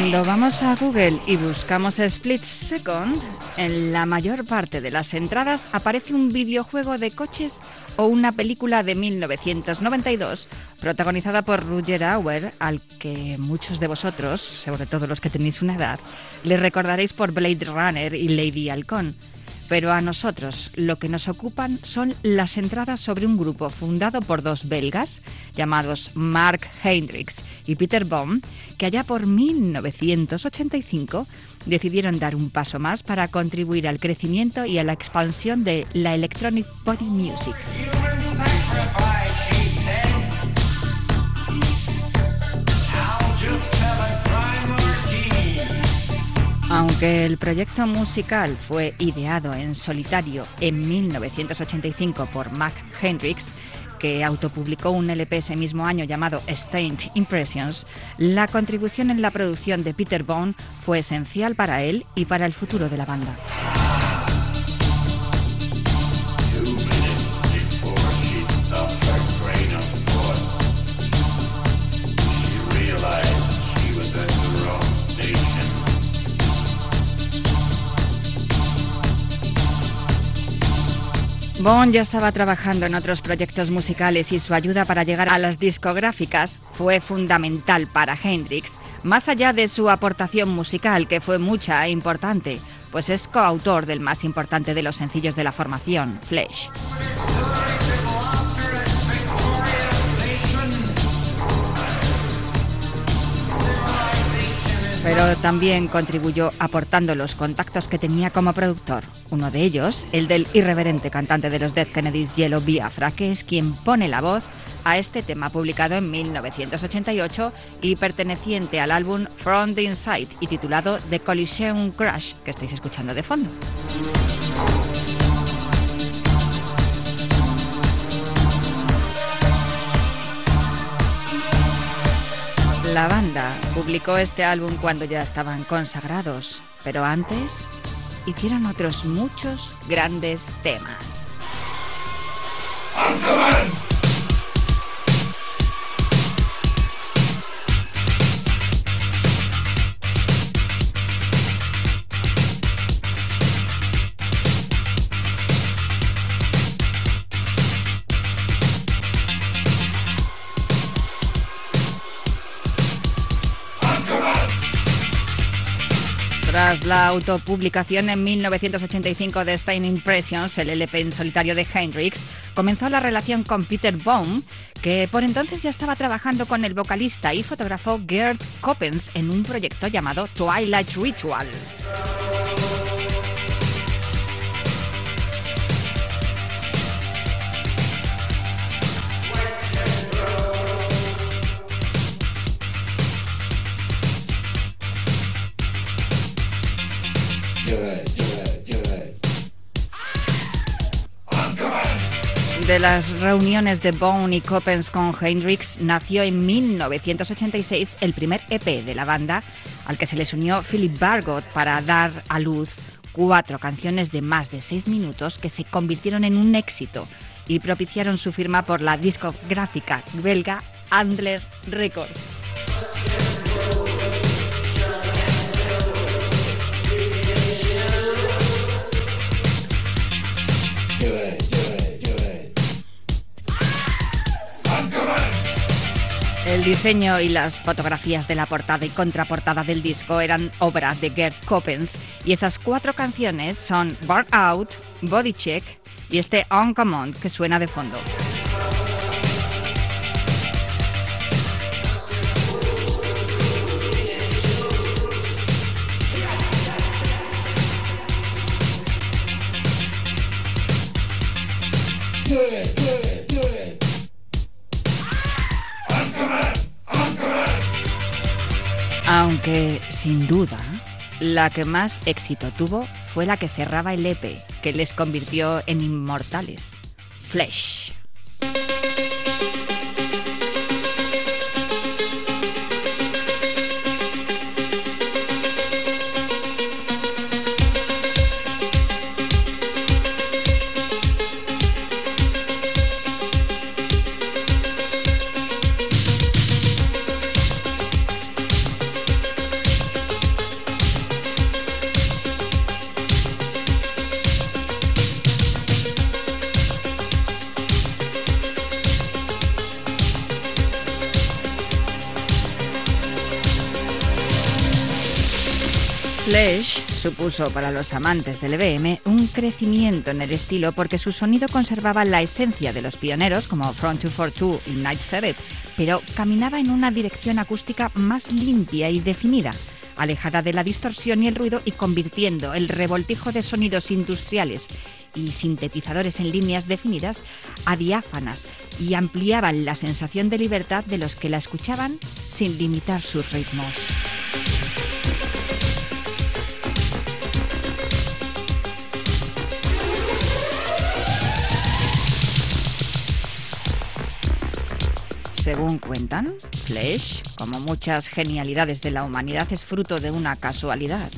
Cuando vamos a Google y buscamos Split Second, en la mayor parte de las entradas aparece un videojuego de coches o una película de 1992 protagonizada por Roger Auer, al que muchos de vosotros, sobre todo los que tenéis una edad, le recordaréis por Blade Runner y Lady Halcón. Pero a nosotros lo que nos ocupan son las entradas sobre un grupo fundado por dos belgas llamados Mark Hendricks y Peter Baum, que allá por 1985 decidieron dar un paso más para contribuir al crecimiento y a la expansión de la electronic body music. Aunque el proyecto musical fue ideado en solitario en 1985 por Mac Hendricks, que autopublicó un LP ese mismo año llamado Stained Impressions, la contribución en la producción de Peter Bone fue esencial para él y para el futuro de la banda. Bond ya estaba trabajando en otros proyectos musicales y su ayuda para llegar a las discográficas fue fundamental para Hendrix, más allá de su aportación musical, que fue mucha e importante, pues es coautor del más importante de los sencillos de la formación, Flesh. Pero también contribuyó aportando los contactos que tenía como productor. Uno de ellos, el del irreverente cantante de los Dead Kennedys, Yellow Biafra, que es quien pone la voz a este tema publicado en 1988 y perteneciente al álbum From the Inside y titulado The Collision Crash, que estáis escuchando de fondo. La banda publicó este álbum cuando ya estaban consagrados, pero antes hicieron otros muchos grandes temas. Tras la autopublicación en 1985 de Stein Impressions, el LP en solitario de Hendrix, comenzó la relación con Peter Baum, que por entonces ya estaba trabajando con el vocalista y fotógrafo Gerd Coppens en un proyecto llamado Twilight Ritual. De las reuniones de Bone y Coppens con Hendrix nació en 1986 el primer EP de la banda, al que se les unió Philip Bargot para dar a luz cuatro canciones de más de seis minutos que se convirtieron en un éxito y propiciaron su firma por la discográfica belga Andler Records. El diseño y las fotografías de la portada y contraportada del disco eran obra de Gerd Coppens y esas cuatro canciones son Bar Out, Body Check y este On Command que suena de fondo. Aunque, sin duda, la que más éxito tuvo fue la que cerraba el EP, que les convirtió en inmortales. Flesh. Supuso para los amantes del EBM un crecimiento en el estilo porque su sonido conservaba la esencia de los pioneros como Front 242 y Night Seven, pero caminaba en una dirección acústica más limpia y definida, alejada de la distorsión y el ruido y convirtiendo el revoltijo de sonidos industriales y sintetizadores en líneas definidas a diáfanas y ampliaban la sensación de libertad de los que la escuchaban sin limitar sus ritmos. Según cuentan, Flesh, como muchas genialidades de la humanidad, es fruto de una casualidad.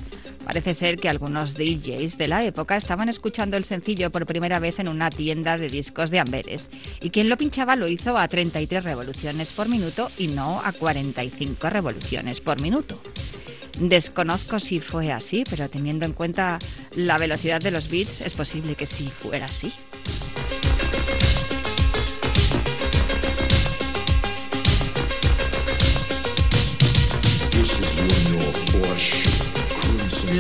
Parece ser que algunos DJs de la época estaban escuchando el sencillo por primera vez en una tienda de discos de Amberes, y quien lo pinchaba lo hizo a 33 revoluciones por minuto y no a 45 revoluciones por minuto. Desconozco si fue así, pero teniendo en cuenta la velocidad de los beats, es posible que sí fuera así.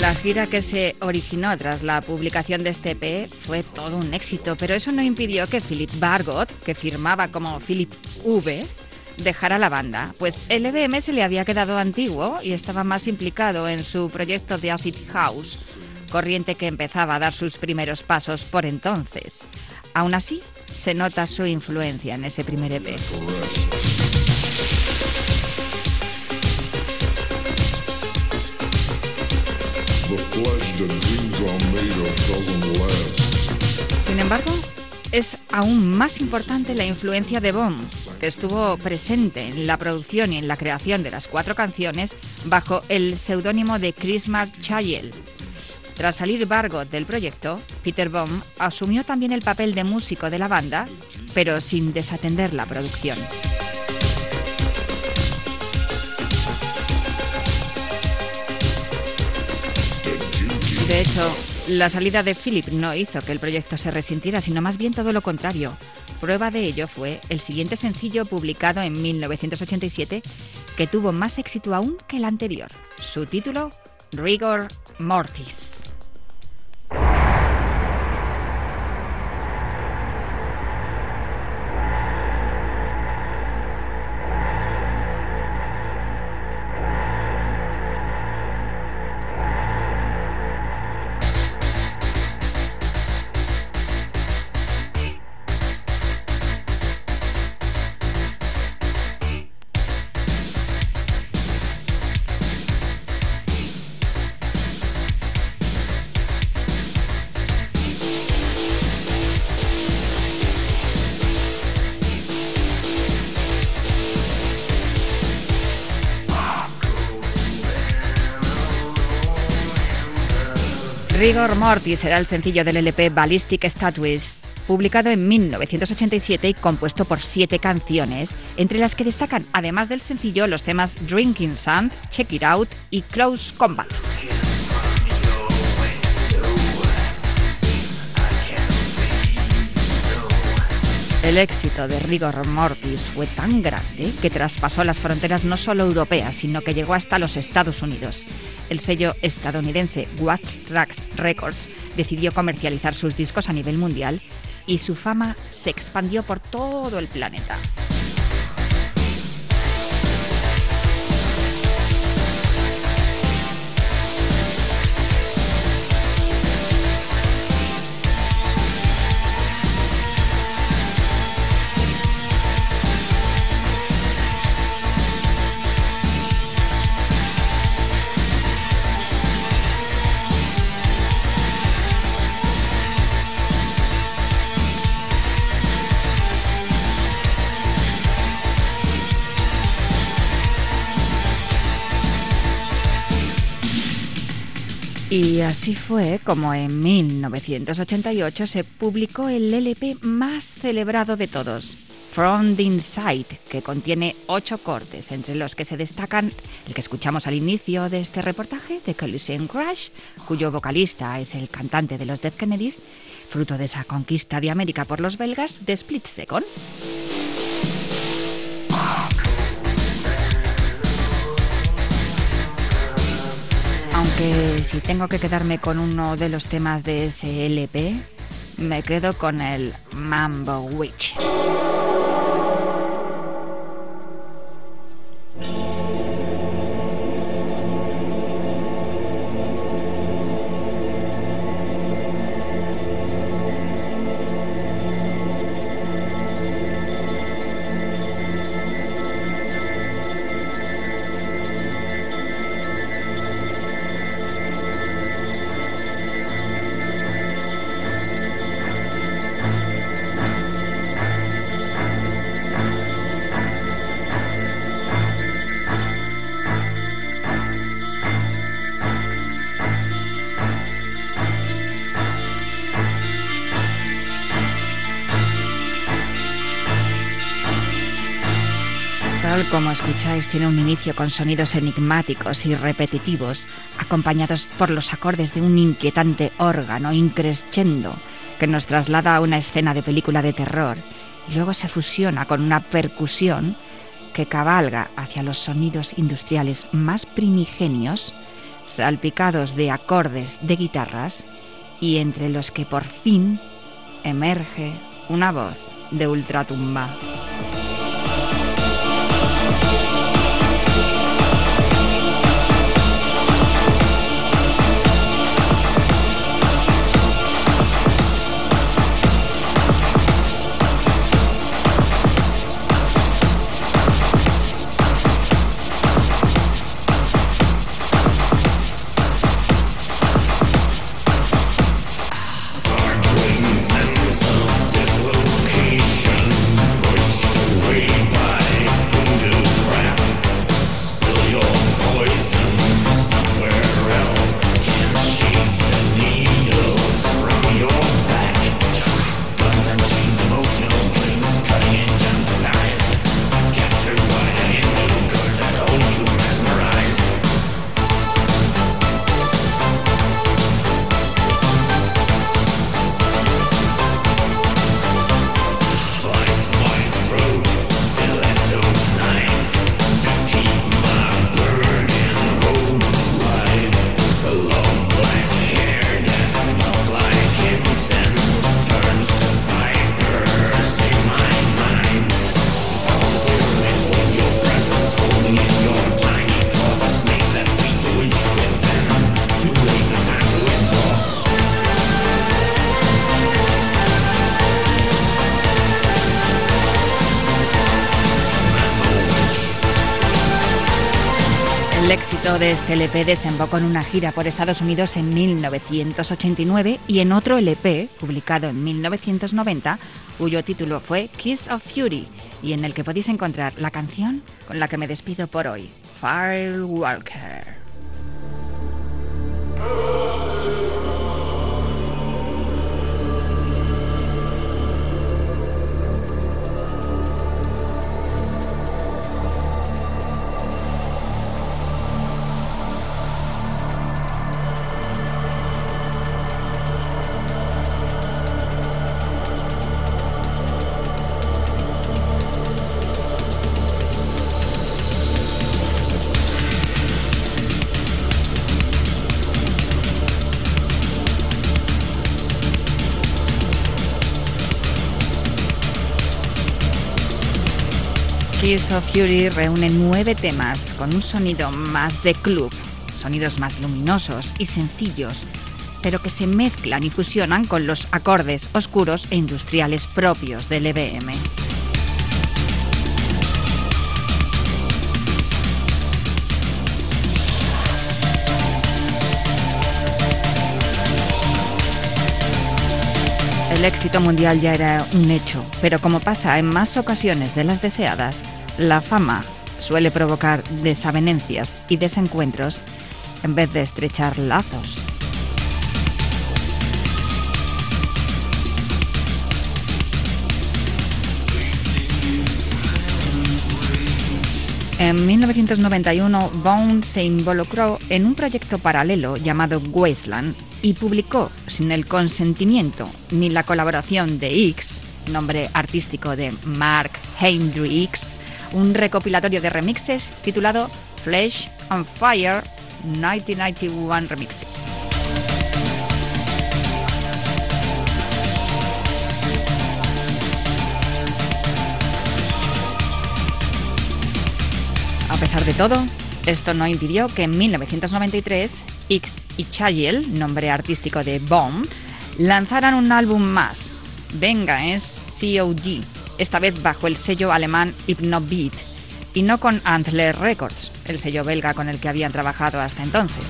La gira que se originó tras la publicación de este EP fue todo un éxito, pero eso no impidió que Philip Bargot, que firmaba como Philip V, dejara la banda, pues el EBM se le había quedado antiguo y estaba más implicado en su proyecto de Acid House, corriente que empezaba a dar sus primeros pasos por entonces. Aún así, se nota su influencia en ese primer E EP. Sin embargo, es aún más importante la influencia de Bond, que estuvo presente en la producción y en la creación de las cuatro canciones bajo el seudónimo de Chris Mark Chayel. Tras salir Bargot del proyecto, Peter Baum asumió también el papel de músico de la banda, pero sin desatender la producción. De hecho, la salida de Philip no hizo que el proyecto se resintiera, sino más bien todo lo contrario. Prueba de ello fue el siguiente sencillo publicado en 1987, que tuvo más éxito aún que el anterior. Su título, Rigor Mortis. Rigor Mortis será el sencillo del LP Ballistic Statues, publicado en 1987 y compuesto por siete canciones, entre las que destacan, además del sencillo, los temas Drinking Sand, Check It Out y Close Combat. El éxito de Rigor Mortis fue tan grande que traspasó las fronteras no solo europeas, sino que llegó hasta los Estados Unidos. El sello estadounidense Watch Tracks Records decidió comercializar sus discos a nivel mundial y su fama se expandió por todo el planeta. Y así fue como en 1988 se publicó el LP más celebrado de todos, From the Inside, que contiene ocho cortes, entre los que se destacan el que escuchamos al inicio de este reportaje, de Collision Crash, cuyo vocalista es el cantante de los Dead Kennedys, fruto de esa conquista de América por los belgas de Split Second. Aunque si tengo que quedarme con uno de los temas de ese LP, me quedo con el Mambo Witch. Como escucháis, tiene un inicio con sonidos enigmáticos y repetitivos, acompañados por los acordes de un inquietante órgano increscendo que nos traslada a una escena de película de terror y luego se fusiona con una percusión que cabalga hacia los sonidos industriales más primigenios, salpicados de acordes de guitarras y entre los que por fin emerge una voz de ultratumba. Este LP desembocó en una gira por Estados Unidos en 1989 y en otro LP, publicado en 1990, cuyo título fue Kiss of Fury, y en el que podéis encontrar la canción con la que me despido por hoy, Firewalker. Kiss of Fury reúne nueve temas con un sonido más de club, sonidos más luminosos y sencillos, pero que se mezclan y fusionan con los acordes oscuros e industriales propios del EBM. El éxito mundial ya era un hecho, pero como pasa en más ocasiones de las deseadas, la fama suele provocar desavenencias y desencuentros en vez de estrechar lazos. En 1991, Bone se involucró en un proyecto paralelo llamado Wasteland y publicó, sin el consentimiento ni la colaboración de X, nombre artístico de Mark Hendricks, un recopilatorio de remixes titulado Flesh on Fire 1991 Remixes. A pesar de todo, esto no impidió que en 1993 X y Chayel, nombre artístico de Bomb, lanzaran un álbum más, Venga es COD, esta vez bajo el sello alemán Hypnobeat y no con Antler Records, el sello belga con el que habían trabajado hasta entonces.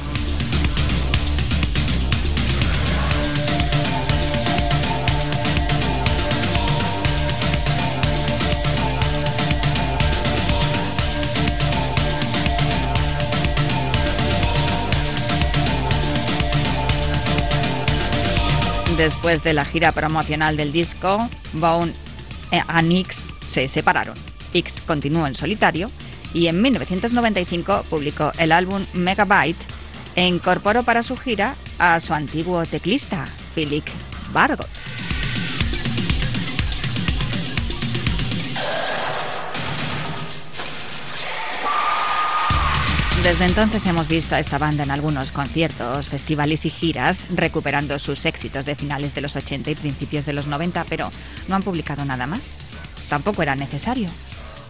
Después de la gira promocional del disco, Bone y X se separaron. X continuó en solitario y en 1995 publicó el álbum Megabyte e incorporó para su gira a su antiguo teclista, Philip Bargot. Desde entonces hemos visto a esta banda en algunos conciertos, festivales y giras, recuperando sus éxitos de finales de los 80 y principios de los 90, pero no han publicado nada más. Tampoco era necesario.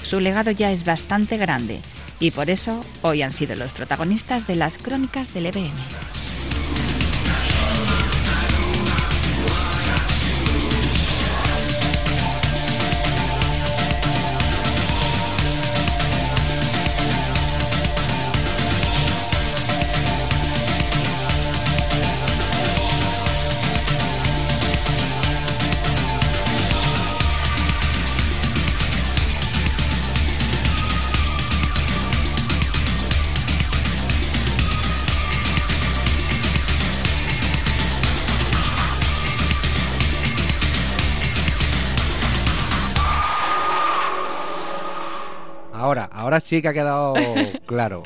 Su legado ya es bastante grande y por eso hoy han sido los protagonistas de las crónicas del EBM. Ahora, sí que ha quedado claro.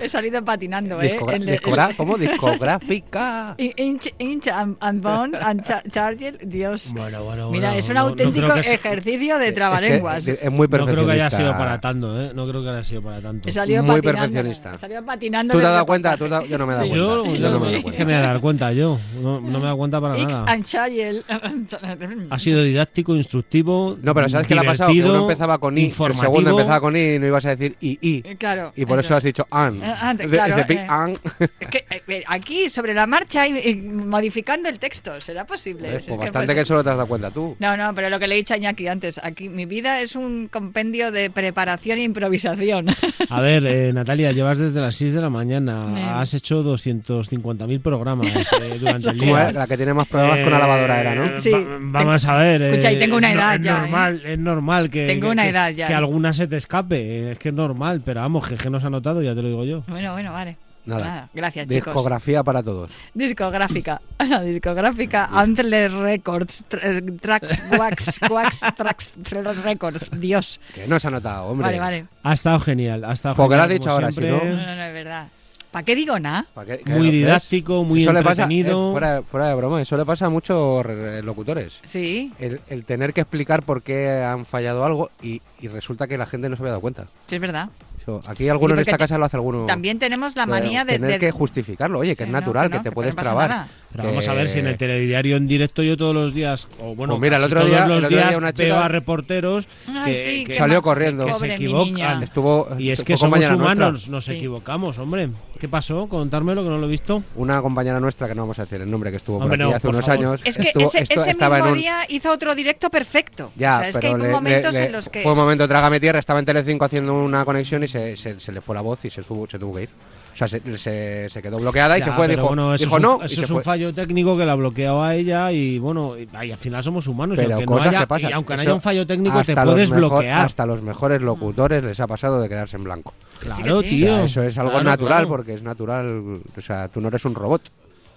He salido patinando, ¿eh? Discogra- el- discogra- ¿Cómo? Discográfica. In- Inch, Inch and, and Bone and Cha- Charger, Dios. Bueno, bueno, Mira, bueno, es un no- no auténtico que se- ejercicio de trabalenguas. es muy No creo que haya perfeccionista. sido para tanto, ¿eh? No creo que haya sido para tanto. He salido Muy patinando. perfeccionista. He salido patinando. ¿Tú te has el dado cuenta? ¿Tú has- Yo no me he dado Sí. cuenta. Yo, Yo no me he dado ¿qué cuenta. me voy a dar cuenta yo? No, no me he dado cuenta para X nada. and Chayel. Ha sido didáctico, instructivo. No, pero ¿sabes qué le ha pasado? Que uno empezaba con I, el segundo empezaba con I y no iba ibas a decir i, i. Eh, Claro. Y por eso, has dicho an. Eh, an, De- claro, de Big eh. An. Es que, eh, eh, aquí, sobre la marcha, y- y modificando el texto, ¿será posible? Pues Es que bastante pues- que solo te has dado cuenta tú. No, no, pero lo que le he dicho a Iñaki antes, aquí mi vida es un compendio de preparación e improvisación. A ver, eh, Natalia, llevas desde las 6 de la mañana. Eh. Has hecho 250.000 programas eh, durante el día. es, la que tiene más problemas con la lavadora era, ¿no? Sí. Va- vamos a ver. Escucha, y eh, tengo una es no- edad es ya, ¿eh? normal, es normal que, Tengo que- una que- edad ya, que alguna se te escape. Eh, Es que es normal, pero vamos, que, que nos ha notado, ya te lo digo yo. bueno, bueno, vale. Nada. Gracias, chicos. Discografía para todos. Discográfica. La discográfica Antler Records. tr- Tracks, Wax, Wax, Tracks, tr- Records. Dios. Que no se ha notado, hombre. Vale, vale. Ha estado genial, ha estado Porque lo genial. has dicho ahora, siempre. si No, no, no, es verdad. ¿Para qué digo nada? Muy didáctico, muy Eso le pasa, entretenido. eh, fuera, fuera de broma, eso le pasa a muchos re- locutores. Sí, El, el tener que explicar por qué han fallado algo y, y resulta que la gente no se había dado cuenta. sí, es verdad. Eso, aquí alguno Sí, en esta casa lo hace alguno. También tenemos la de manía de... tener de- que justificarlo. Oye, que Sí, es natural, que que, no, te que puedes no trabar. nada. Pero vamos a ver si en el telediario en directo yo todos los días, o bueno, Pues mira, el otro todos día- los el otro día días una veo chica- a reporteros Ay, que, sí, que- Salió corriendo. que se equivocan. Estuvo, Y es que somos humanos, nuestra. nos equivocamos, hombre. ¿Qué pasó? Contármelo, que no lo he visto. Una compañera nuestra, que no vamos a decir el nombre, que estuvo por aquí no, hace por unos favor. años. Es que estuvo- ese, esto- ese estaba mismo en un, día hizo otro directo perfecto. Ya, o sea, es que pero hay le- momentos le- en los que... fue un momento trágame tierra, estaba en Telecinco haciendo una conexión y se, se, se le fue la voz y se tuvo que ir. O sea, se, se, se quedó bloqueada y Ya, se fue, dijo, bueno, eso dijo es un, no, y eso es un fue. fallo técnico que la bloqueó a ella y bueno, y, y al final somos humanos. y Pero aunque, no cosas haya, que pasan. y aunque no haya un fallo técnico, te hasta los puedes mejor- bloquear. Hasta los mejores locutores les ha pasado de quedarse en blanco. Claro, sí. O tío. sea, eso es algo Claro, natural claro. porque es natural. O sea, tú no eres un robot.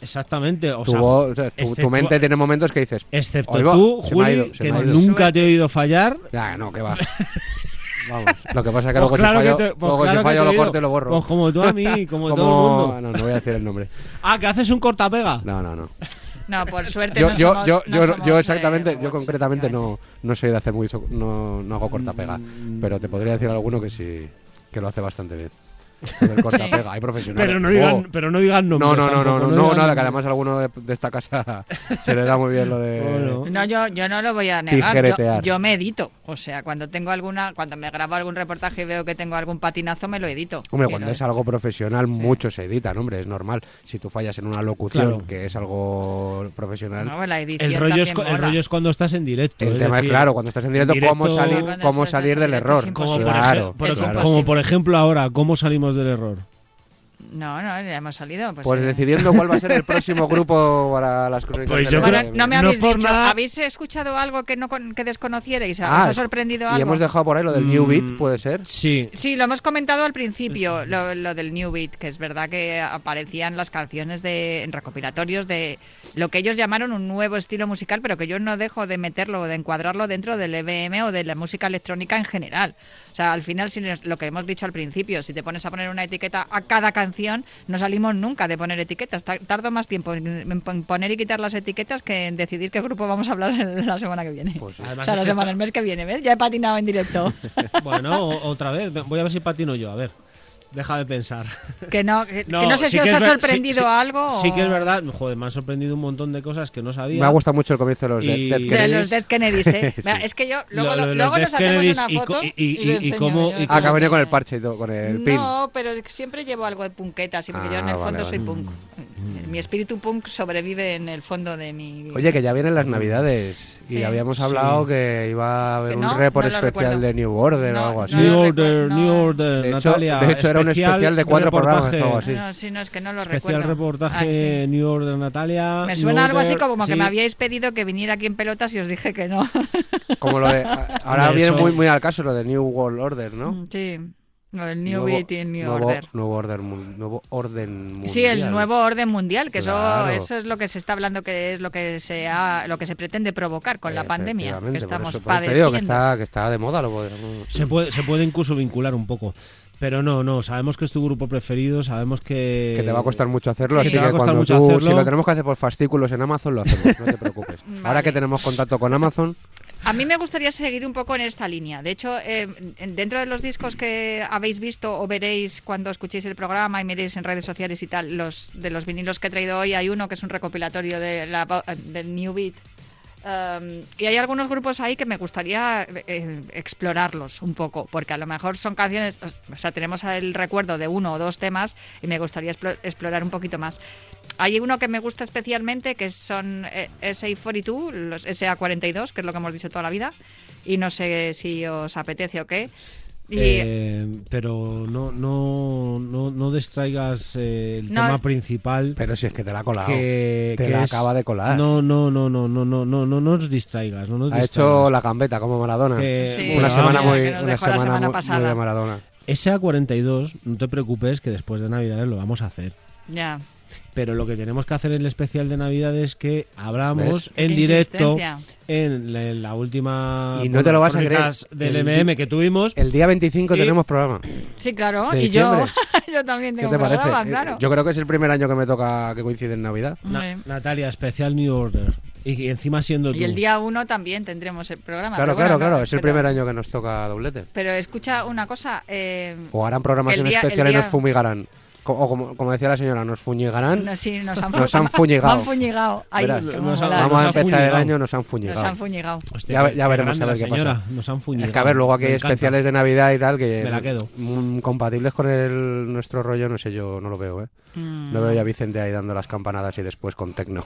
Exactamente. O Tu sea, voz- tu, mente tiene momentos que dices. Excepto "Oiga, tú, Juli, ido, que me ha ido". nunca te he oído fallar. Ya, no, que va. Vamos, lo que pasa es que Pues luego claro si que fallo, te- pues luego si claro que fallo lo corto y lo borro. Pues como tú a mí, como, todo el mundo. No, no voy a decir el nombre. Ah, que haces un cortapega. No, no, no. No, por suerte Yo, no yo, somos- yo, no yo, somos, yo eh, exactamente, yo concretamente no, no soy de hacer muy, so- no, no hago cortapega, Mm. pero te podría decir alguno que sí, que lo hace bastante bien. Hay profesionales. Pero no digan, Oh. pero no digan No, nombres. no, no, no, tampoco, no, nada, que además a alguno de, de esta casa se le da muy bien lo de... Bueno. No, yo, yo no lo voy a negar. Yo, me edito. O sea, cuando tengo alguna, cuando me grabo algún reportaje y veo que tengo algún patinazo, me lo edito. Hombre, cuando es algo profesional, mucho se editan, hombre, es normal. Si tú fallas en una locución, Claro. que es algo profesional, No, la edición El rollo, es, el rollo es cuando estás en directo. el es tema decir, es claro, cuando estás en directo, cómo directo- salir, cómo salir del error. Como, por ejemplo ahora, ¿cómo salimos del error? No, no, ya hemos salido. Pues, Pues eh, decidiendo cuál va a ser el próximo grupo para las crónicas Pues yo creo- no me no habéis por dicho, nada- ¿habéis escuchado algo que no con- que desconocierais? ¿Os Ah, ha sorprendido Y algo? hemos dejado por ahí lo del New Beat, Mm, ¿puede ser? Sí. Sí, lo hemos comentado al principio, lo, lo del New Beat, que es verdad que aparecían las canciones de, en recopilatorios de lo que ellos llamaron un nuevo estilo musical, pero que yo no dejo de meterlo, de encuadrarlo dentro del EBM o de la música electrónica en general. O sea, al final, si lo que hemos dicho al principio, si te pones a poner una etiqueta a cada canción, no salimos nunca de poner etiquetas. Ta- Tardo más tiempo en, en pon- poner y quitar las etiquetas que en decidir qué grupo vamos a hablar la semana que viene. Pues sí. Además o sea, la semana, está- el mes que viene, ¿ves? Ya he patinado en directo. Bueno, otra vez. Voy a ver si patino yo. A ver. Deja de pensar. Que no, que que no, sé sí si os ha ver- sorprendido sí- sí- algo. Sí que es o- verdad. Joder, me han sorprendido un montón de cosas que no sabía. Me ha gustado mucho el comienzo de los de- Y- Dead De De Kennedys. los Dead Kennedys, ¿eh? Es que yo luego, Lo- lo- lo de los luego Dead nos hacemos Kennedys una foto y- y, y- y cómo- yo. Ah, que con el No, parche y todo, con el pin. No, pero siempre llevo algo de punketa, sí, porque yo en Ah, el fondo vale, soy vale. Mi espíritu punk sobrevive en el fondo de mi... Oye, que ya vienen las navidades y Sí. habíamos Sí. hablado que iba a haber un report no especial de New Order No, o algo así. New Order, New. Order, De hecho- Natalia. de hecho era un especial de cuatro programas o algo así. No, sí, no, es que no lo Especial recuerdo. reportaje Ah, sí. New Order, Natalia. Me New suena algo así como que me habíais pedido que viniera aquí en pelotas y os dije que no. Como lo de. Ahora viene muy, muy al caso lo de New World Order, ¿no? Mm, Sí, lo del New Nuevo- Beat y el New nuevo, Order. Nuevo, order nuevo orden mundial. Sí, el nuevo orden mundial, que Claro. eso, eso es lo que se está hablando, que es lo que se ha, lo que se pretende provocar con la pandemia que por estamos eso- por eso te padeciendo. digo que está, que está de moda. Lo podemos- Se puede, se puede incluso vincular un poco. Pero no, no, sabemos que es tu grupo preferido, sabemos que... Que te va a costar mucho hacerlo, Sí. así Te va a que costar cuando mucho tú, hacerlo. si lo tenemos que hacer por fascículos en Amazon, lo hacemos, no te preocupes. Ahora Vale. que tenemos contacto con Amazon, A mí me gustaría seguir un poco en esta línea. De hecho, eh, en- dentro de los discos que habéis visto o veréis cuando escuchéis el programa y miréis en redes sociales y tal, los de los vinilos que he traído hoy, hay uno que es un recopilatorio de la, del New Beat. Um, y hay algunos grupos ahí que me gustaría eh, explorarlos un poco, porque a lo mejor son canciones, o sea, tenemos el recuerdo de uno o dos temas y me gustaría explo- explorar un poquito más. Hay uno que me gusta especialmente, que son eh, SA42, los SA42, que es lo que hemos dicho toda la vida, y no sé si os apetece o qué. Y... Eh, pero no, no, no, no distraigas eh, el no, tema principal. Pero si es que te la ha colado. Que, te que la es... acaba de colar. No, no, no, no, no, no, no, no nos distraigas. No nos ha distraigas. hecho la gambeta como Maradona. Una, semana muy, una semana, de Maradona. SA42, no te preocupes que después de Navidades lo vamos a hacer. Ya. Pero lo que tenemos que hacer en el especial de Navidad es que hablamos ¿Ves? en Qué directo en la, en la última Y no te lo vas a creer. del El MM que tuvimos. El día 25 Y- tenemos programa. Sí, claro. Y yo, yo también ¿Qué tengo te parece? programa, Eh, claro. Yo creo que es el primer año que me toca que coincide en Navidad. Na-. Natalia, especial New Order. Y, encima siendo tú. Y el día uno también tendremos el programa. Claro, bueno, claro, claro. Es el pero- primer año que nos toca doblete. Pero escucha una cosa. eh, O harán programación El día- el especial y nos fumigarán. O como, como decía la señora, nos fuñigarán. no, sí, nos han, Nos han fu- fuñigado. fuñigado. Ay, Verás, nos han-. Vamos nos a empezar el año, nos han Nos fuñigado. han fuñigado. Hostia, Ya ya qué veremos a ver qué señora. pasa. Nos han fuñigado. Es que a ver, luego aquí hay especiales de Navidad y tal que Me la quedo. mm, compatibles con el nuestro rollo, no sé, yo no lo veo, ¿eh? Mm, No veo ya a Vicente ahí dando las campanadas y después con Tecno.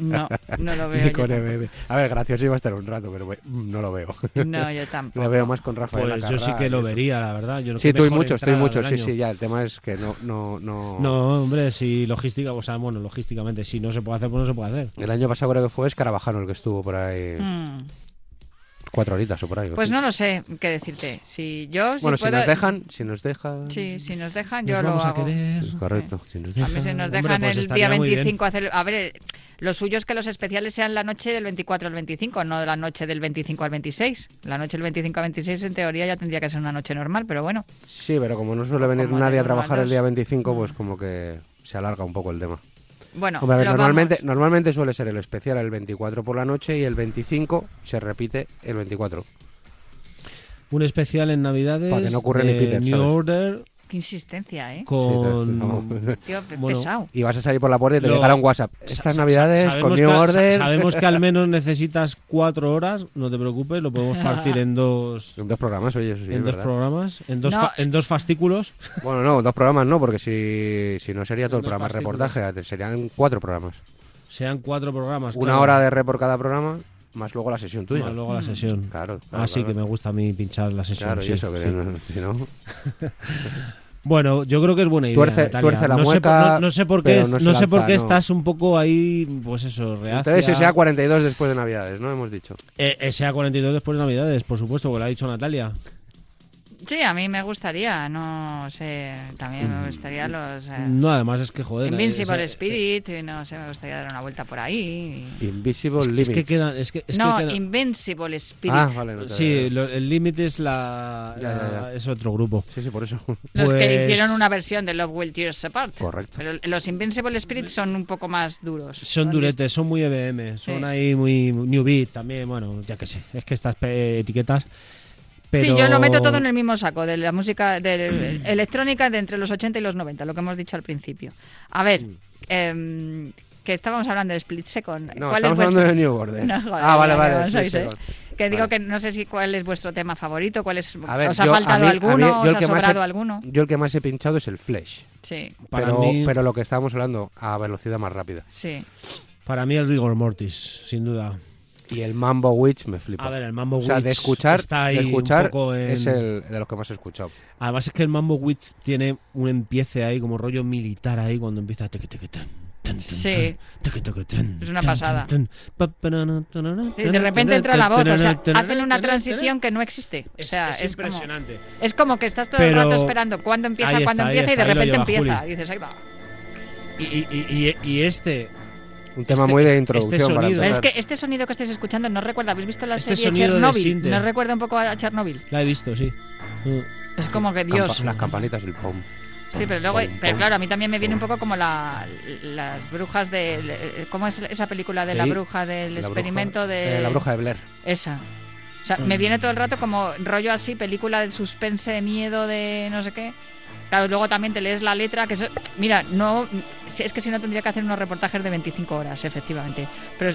No, no lo veo. Ni con. EBM. A ver, gracioso iba a estar un rato, pero mm, no lo veo. No, yo tampoco. Lo veo más con Rafael. Pues yo sí que lo vería, la verdad. Yo no Sí, qué tú y mejor muchos, tú y entrada muchos, del sí, sí, ya. El tema es que no, no, no. No, hombre, si logística, o sea, bueno, logísticamente, si no se puede hacer, pues no se puede hacer. El año pasado creo que fue Escarabajano el que estuvo por ahí. Mm, Cuatro horitas o por ahí. Pues sí. no lo sé qué decirte. Si yo, si Bueno, si puedo- nos dejan, si nos dejan. Sí, si nos dejan, Nos yo lo vamos a hago. querer. Es correcto. Si nos A mí dejan. se nos Hombre, dejan pues el día muy bien. 25 hacer... A ver, lo suyo es que los especiales sean la noche del 24 al 25, no la noche del 25 al 26. La noche del 25 al 26 en teoría ya tendría que ser una noche normal, pero bueno. Sí, pero como no suele venir Como nadie a trabajar el día 25, pues como que se alarga un poco el tema. Bueno, Hombre, normalmente, vamos. normalmente suele ser el especial el 24 por la noche y el 25 se repite el 24. Un especial en Navidades. Para que no ocurra ni Peter, New ¿sabes? Order Qué insistencia, ¿eh? con. Tío, Bueno, pesado. Y vas a salir por la puerta y te Lo- llegará un WhatsApp. sa- Estas sa- navidades con que- New sa- Order. Sabemos que al menos necesitas cuatro horas, no te preocupes, lo podemos partir en dos. En dos programas, oye, eso sí, en dos verdad. programas, en dos, No. fa- en dos fascículos. Bueno, no, dos programas no, porque si, si no sería todo el programa reportaje, serían cuatro programas. Sean cuatro programas. Una claro, hora de re por cada programa, más luego la sesión tuya. más luego la sesión. Claro, claro, Ah, sí, claro. que me gusta a mí pinchar la sesión. Claro, sí, y eso, que sí. no- si no... Bueno, yo creo que es buena idea. Tuerce- tuerce la no, sé, mueca, por- no, no sé por qué, es- no no sé por lanza, qué no. estás un poco ahí, pues eso, reacia. Entonces, sea 42 después de Navidades, ¿no? Hemos dicho. Eh, eh, sea 42 después de Navidades, por supuesto, que lo ha dicho Natalia. Sí, a mí me gustaría, no sé, también me gustaría los... eh, No, además es que, joder. Invincible esa- Spirit, y no sé, me gustaría dar una vuelta por ahí. Invisible es, Limits. es que quedan. Es que, es no, que quedan- Invincible Spirit. Ah, vale. No te- Sí, lo- el límite es la, Ya, ya, ya. es otro grupo. Sí, sí, por eso. Los que Pues- hicieron una versión de Love Will Tear Us Apart. Correcto. Pero los Invincible Spirit son un poco más duros. Son duretes, son muy EBM, son Sí. ahí muy New Beat también, bueno, ya que sé, es que estas pe- etiquetas. Pero... Sí, yo lo meto todo en el mismo saco, de la música de electrónica de entre los 80 y los 90, lo que hemos dicho al principio. A ver, em, que estábamos hablando de Split Second. No, ¿Cuál estamos es hablando vuestro- de New Order. No, joder, ah, vale, vale. sois, ¿eh? Que digo Vale. que no sé si cuál es vuestro tema favorito, cuál es, ver, os ha yo- faltado mí- alguno, mí- os ha he- sobrado alguno. Yo el que más he pinchado es el Flash. Sí, Para pero, mí- pero lo que estábamos hablando, a velocidad más rápida. sí. Para mí el Rigor Mortis, sin duda. Y el Mambo Witch me flipa. A ver, el Mambo o sea, Witch de escuchar, está ahí de escuchar un poco en- es el de los que más he escuchado. Además es que el Mambo Witch tiene un empiece ahí como rollo militar ahí cuando empieza Sí. Es una pasada. Sí, de repente entra la voz, o sea, hacen una transición que no existe. O Es, sea, es es, como, impresionante. es como que estás todo el rato esperando cuándo empieza, cuándo empieza y de repente lleva empieza. Juli. Y dices, ahí va. Y, y, y, y este, Un tema Este- muy de este- introducción este para sonido- Pero es que este sonido que estáis escuchando no recuerda, ¿habéis visto la Este serie de Chernobyl? ¿No recuerda un poco a Chernobyl? la he visto, sí. Mm. Es como que Campa- Dios. las campanitas del pom. Sí, pero luego, Pom, pero claro, a mí también me viene un poco como la, las brujas de, ¿cómo es esa película de la bruja del La bruja- experimento de eh, la bruja de Blair. esa? O sea, me viene todo el rato como rollo así, película de suspense, de miedo, de no sé qué. Claro, luego también te lees la letra, que eso, mira, no es que si no tendría que hacer unos reportajes de 25 horas, efectivamente. Pero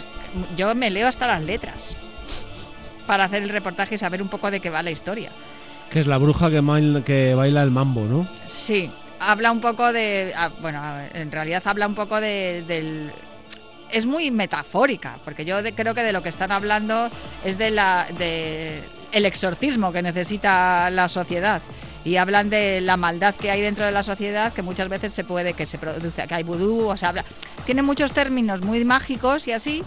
yo me leo hasta las letras para hacer el reportaje y saber un poco de qué va la historia. Que es la bruja que, que baila el mambo, ¿no? Sí, habla un poco de. ah, Bueno, en realidad habla un poco de, del. Es muy metafórica, porque yo de- creo que de lo que están hablando es de la de el exorcismo que necesita la sociedad y hablan de la maldad que hay dentro de la sociedad que muchas veces se puede que se produce que hay vudú, o sea, habla, tiene muchos términos muy mágicos y así,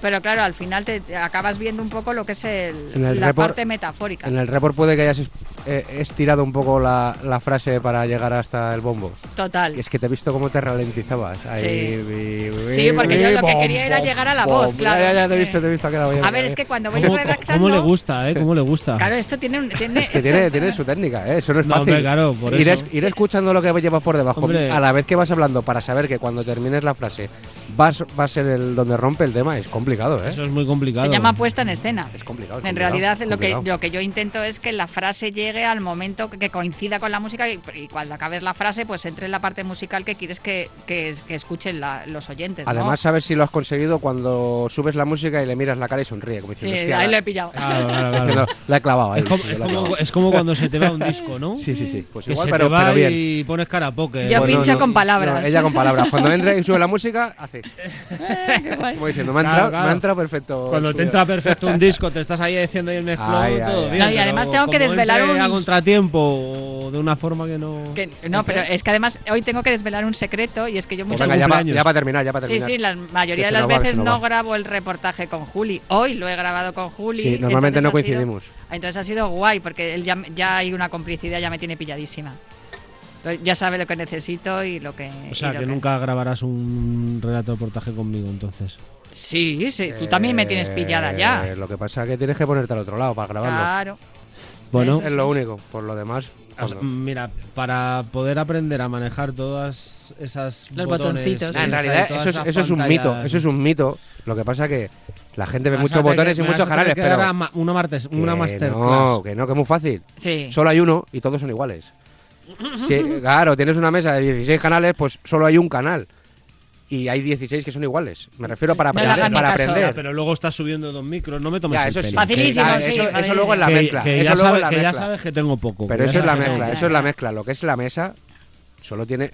pero claro, al final te, te acabas viendo un poco lo que es el, En el la report- parte metafórica. En el report puede que hayas eh, estirado un poco la, la frase para llegar hasta el bombo. Total. Es que te he visto cómo te ralentizabas. Ahí, Sí. vi- Sí, porque yo lo que bom, quería era bom, llegar a la bom. voz, Ya, claro. Ya, ya, te he visto, te he visto. A ver, quedado es que cuando voy ¿Cómo, redactando... cómo le gusta, eh? ¿Cómo le gusta? Claro, esto tiene un... Tiene, Es que esto tiene, es- tiene su técnica, ¿eh? eso no es No, fácil. hombre, claro, por ir, eso. es- ir escuchando lo que llevas por debajo Hombre. a la vez que vas hablando para saber que cuando termines la frase vas, va a ser el donde rompe el tema es complicado, ¿eh? Eso es muy complicado. Se llama puesta en escena. Es complicado. es En complicado, realidad lo que, lo que yo intento es que la frase llegue al momento que, que coincida con la música y, y cuando acabes la frase pues entre en la parte musical que quieres que, que, que escuchen la- los oyentes. ¿no? Además, sabes si lo has conseguido cuando subes la música y le miras la cara y sonríe, como diciendo, Sí, "Hostia, ahí la- lo he pillado. Diciendo, la he clavado ahí. Es como, sí, es la he como- clavado". es como cuando se te va un disco, ¿no? Sí, sí, sí. Pues que igual, se pero, te va pero bien. y pones cara poker. Yo Pues no, pincho no, con palabras. no, ella con palabras. Cuando entra y sube la música, hace. Qué guay. Como diciendo, me ha Claro, entrado, claro. Me ha entrado perfecto. Cuando te entra perfecto un disco, te estás ahí haciendo ahí el mezclón, Ay, todo ay. bien. No, y además pero tengo que desvelar un- a contratiempo o de una forma que no. Que- no, pero es que además hoy tengo que desvelar un secreto y es que yo Pues muchas venga, ya va, cumpleaños. ya va a terminar, ya va a Sí, terminar. sí, la mayoría Que de las va, que veces no va. grabo el reportaje con Juli. Hoy lo he grabado con Juli. Sí, normalmente entonces no ha sido- coincidimos. entonces ha sido guay porque él ya, ya hay una complicidad, ya me tiene pilladísima. Ya sabe lo que necesito y lo que. O sea, y lo que nunca grabarás un relato de reportaje conmigo, entonces. Sí, sí, tú también me tienes pillada ya. Eh, Lo que pasa es que tienes que ponerte al otro lado para grabarlo. Claro. Bueno, Es lo único. Por lo demás. o sea, bueno. mira, para poder aprender a manejar todas esas Los botones, botoncitos. Ah, en realidad, eso es, eso es un mito. Eso es un mito. Lo que pasa que la gente ve Vas a muchos botones que- y muchos canales, pero. una, martes- una masterclass. No, que no, que es muy fácil. Sí. Solo hay uno y todos son iguales. Si- claro, tienes una mesa de 16 canales, pues solo hay un canal. Y hay 16 que son iguales. Me refiero para No para caso. aprender. Pero luego estás subiendo dos micros, no me tomes Ya, el eso sí. pelo. Facilísimo, Ah, sí, eso, eso luego es la que, mezcla. que eso ya, luego sabe- es la que ya mezcla. sabes que tengo poco. Pero que eso ya es la que mezcla, tengo eso es la mezcla. Lo que es la mesa solo tiene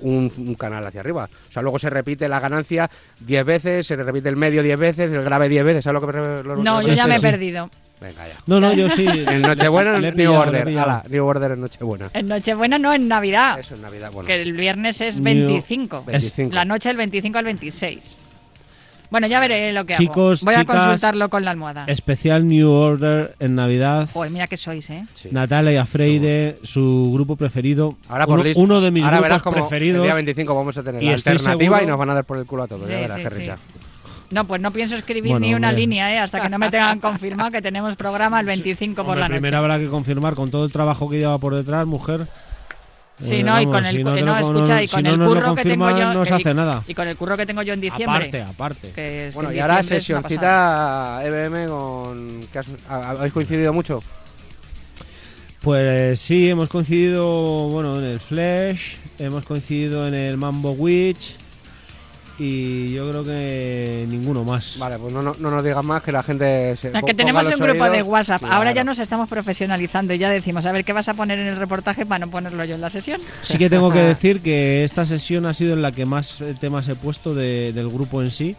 un, un canal hacia arriba. O sea, luego se repite la ganancia 10 veces, se repite el medio 10 veces, el grave 10 veces. ¿Sabes lo que me lo- No, lo- yo ya me he sí. perdido. Venga, ya. No, no, yo sí. En Nochebuena, Le New pillado, le he Order. pillado. Ala, New Order en Nochebuena. En Nochebuena no, en Navidad. Eso es Navidad. Bueno, Que el viernes es New- 25. 25. La noche del 25 al 26. Bueno, ya veré lo que Chicos, hago. Voy a chicas, consultarlo con la almohada. Especial New Order en Navidad. Joder, mira que sois, ¿eh? Sí. Natalia Freire, su grupo preferido. Ahora por uno, list- uno de mis ahora verás grupos como preferidos. El día 25 vamos a tener Y la alternativa seguro- y nos van a dar por el culo a todos. ya Sí, verás, sí. No, pues no pienso escribir Bueno, ni una línea, ¿eh? Hasta que no me tengan confirmado que tenemos programa el 25 por Hombre, la noche. primero habrá que confirmar con todo el trabajo que lleva por detrás, mujer. Sí, Eh, no, y con el, si te no, escucha, y si con no el curro que tengo yo. No se y- hace nada. Y con el curro que tengo yo en diciembre. Aparte, aparte. que es que Bueno, en y ahora sesioncita EBM con... ¿qué has- ha- ¿Habéis coincidido mucho? Pues sí, hemos coincidido bueno, en el Flash, hemos coincidido en el Mambo Witch y yo creo que ninguno más. Vale, pues no, no, no nos digas más que la gente se po- que tenemos un grupo de. WhatsApp. Ahora ya Claro. nos estamos profesionalizando y ya decimos, a ver qué vas a poner en el reportaje para no ponerlo yo en la sesión. Sí que tengo que decir que esta sesión ha sido en la que más eh, temas he puesto de- del grupo en sí.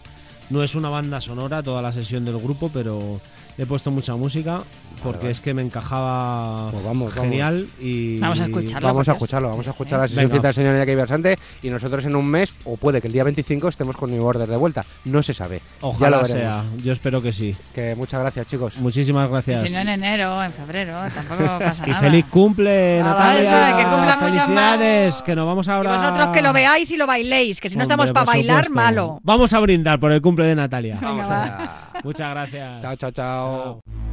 No es una banda sonora toda la sesión del grupo, pero he puesto mucha música porque vale. es que me encajaba Pues vamos, genial y Vamos a escucharlo. Vamos a escucharlo, vamos a escuchar la Venga. sesioncita del señor Iñaki Versante y nosotros en un mes, o puede que el día 25 estemos con New Order de vuelta. No se sabe. ya ojalá lo veremos. sea. Yo espero que sí. Que muchas gracias, chicos. Muchísimas gracias. Si no en enero, en febrero, tampoco pasa Y nada. feliz cumple, Nada, Natalia. que cumpla muchos más. Felicidades, que nos vamos Y ahora. vosotros que lo veáis y lo bailéis, que si no estamos para bailar, supuesto. malo. Vamos a brindar por el cumple de Natalia. Venga, Vamos va. allá. Muchas gracias. Chao, chao, chao.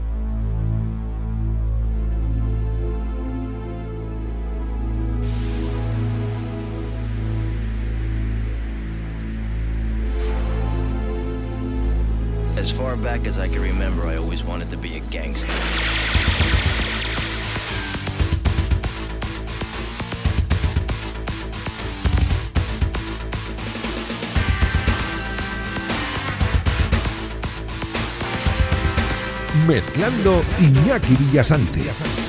As far back as I can remember, I always wanted to be a gangster. Mezclando Iñaki Villasante.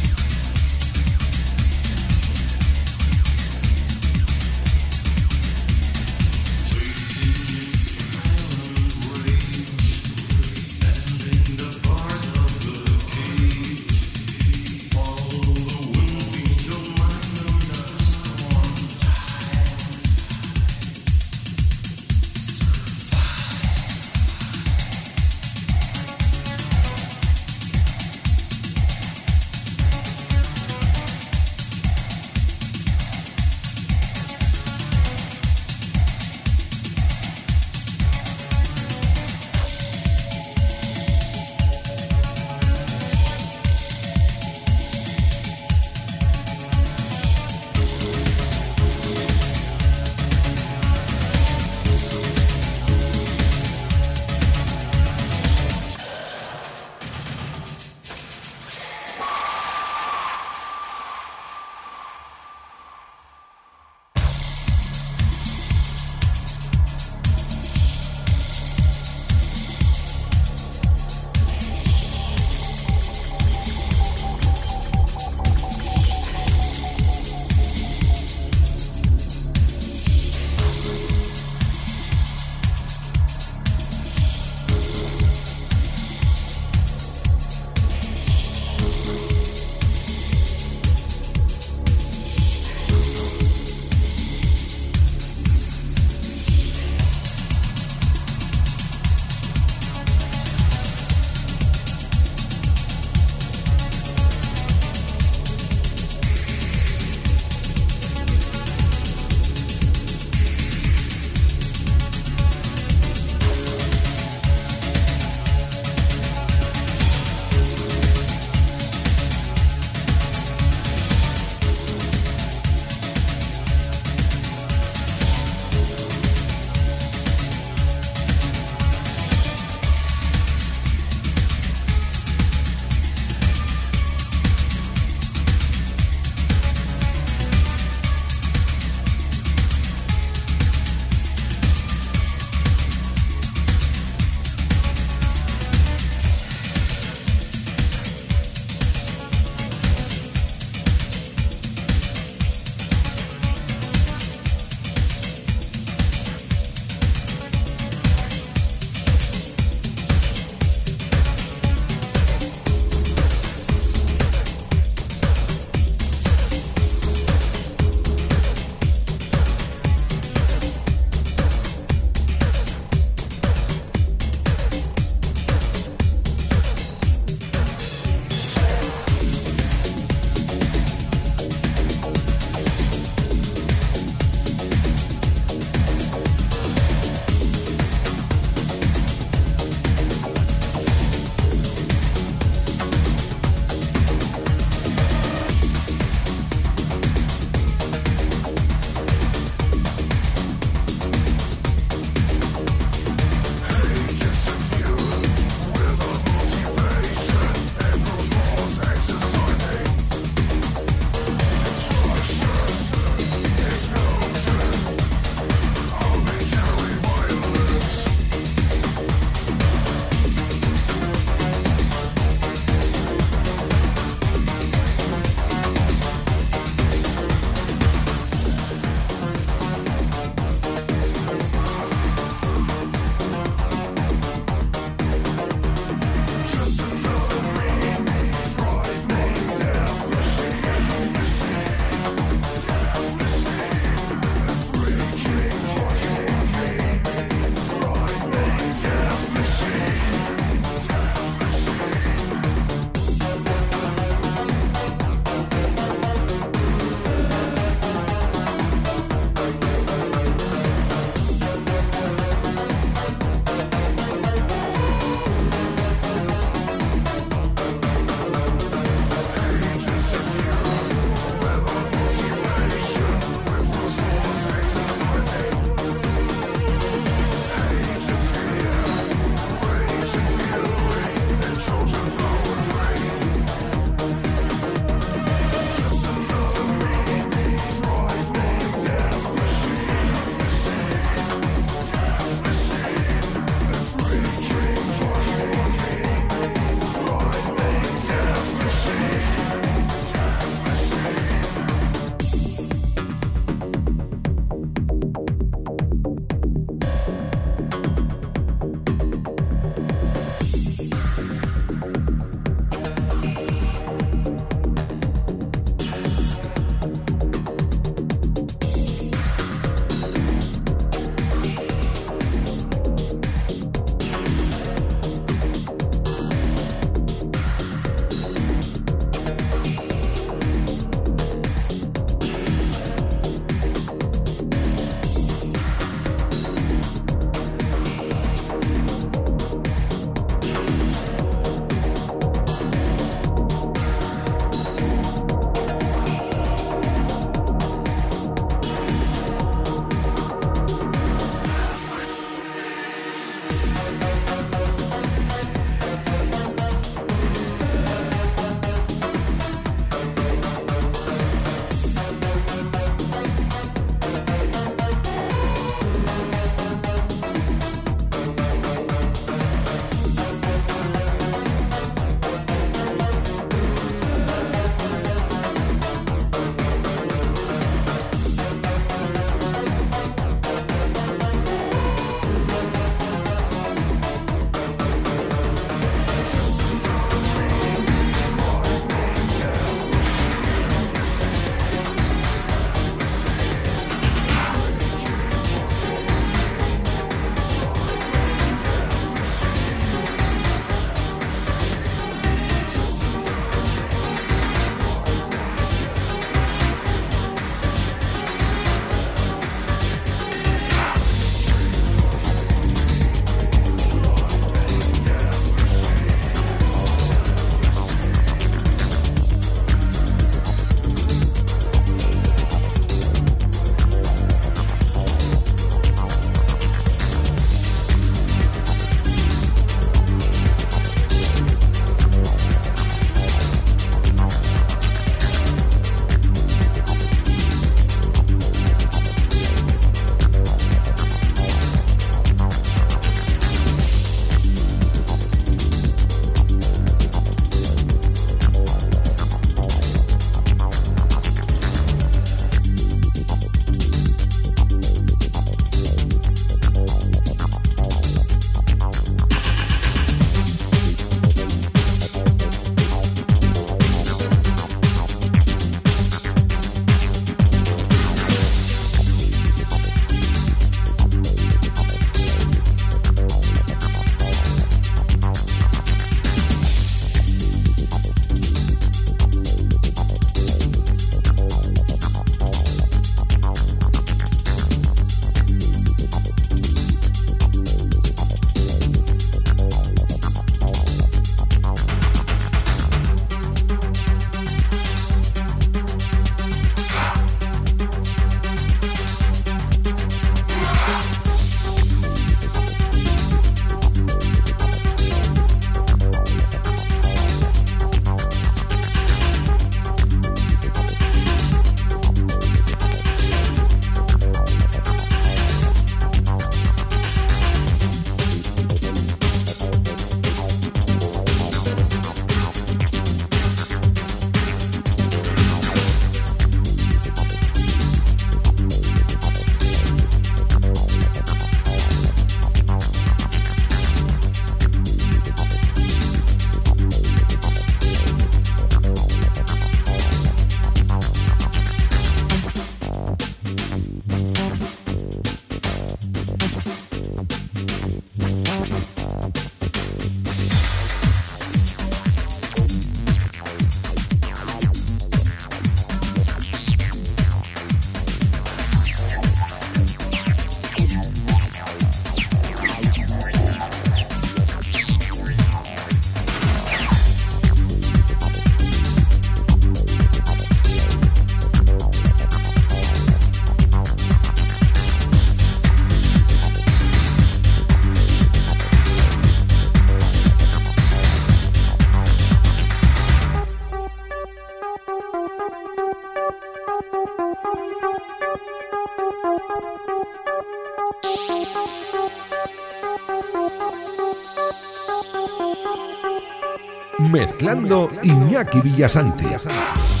Iñaki Villasante.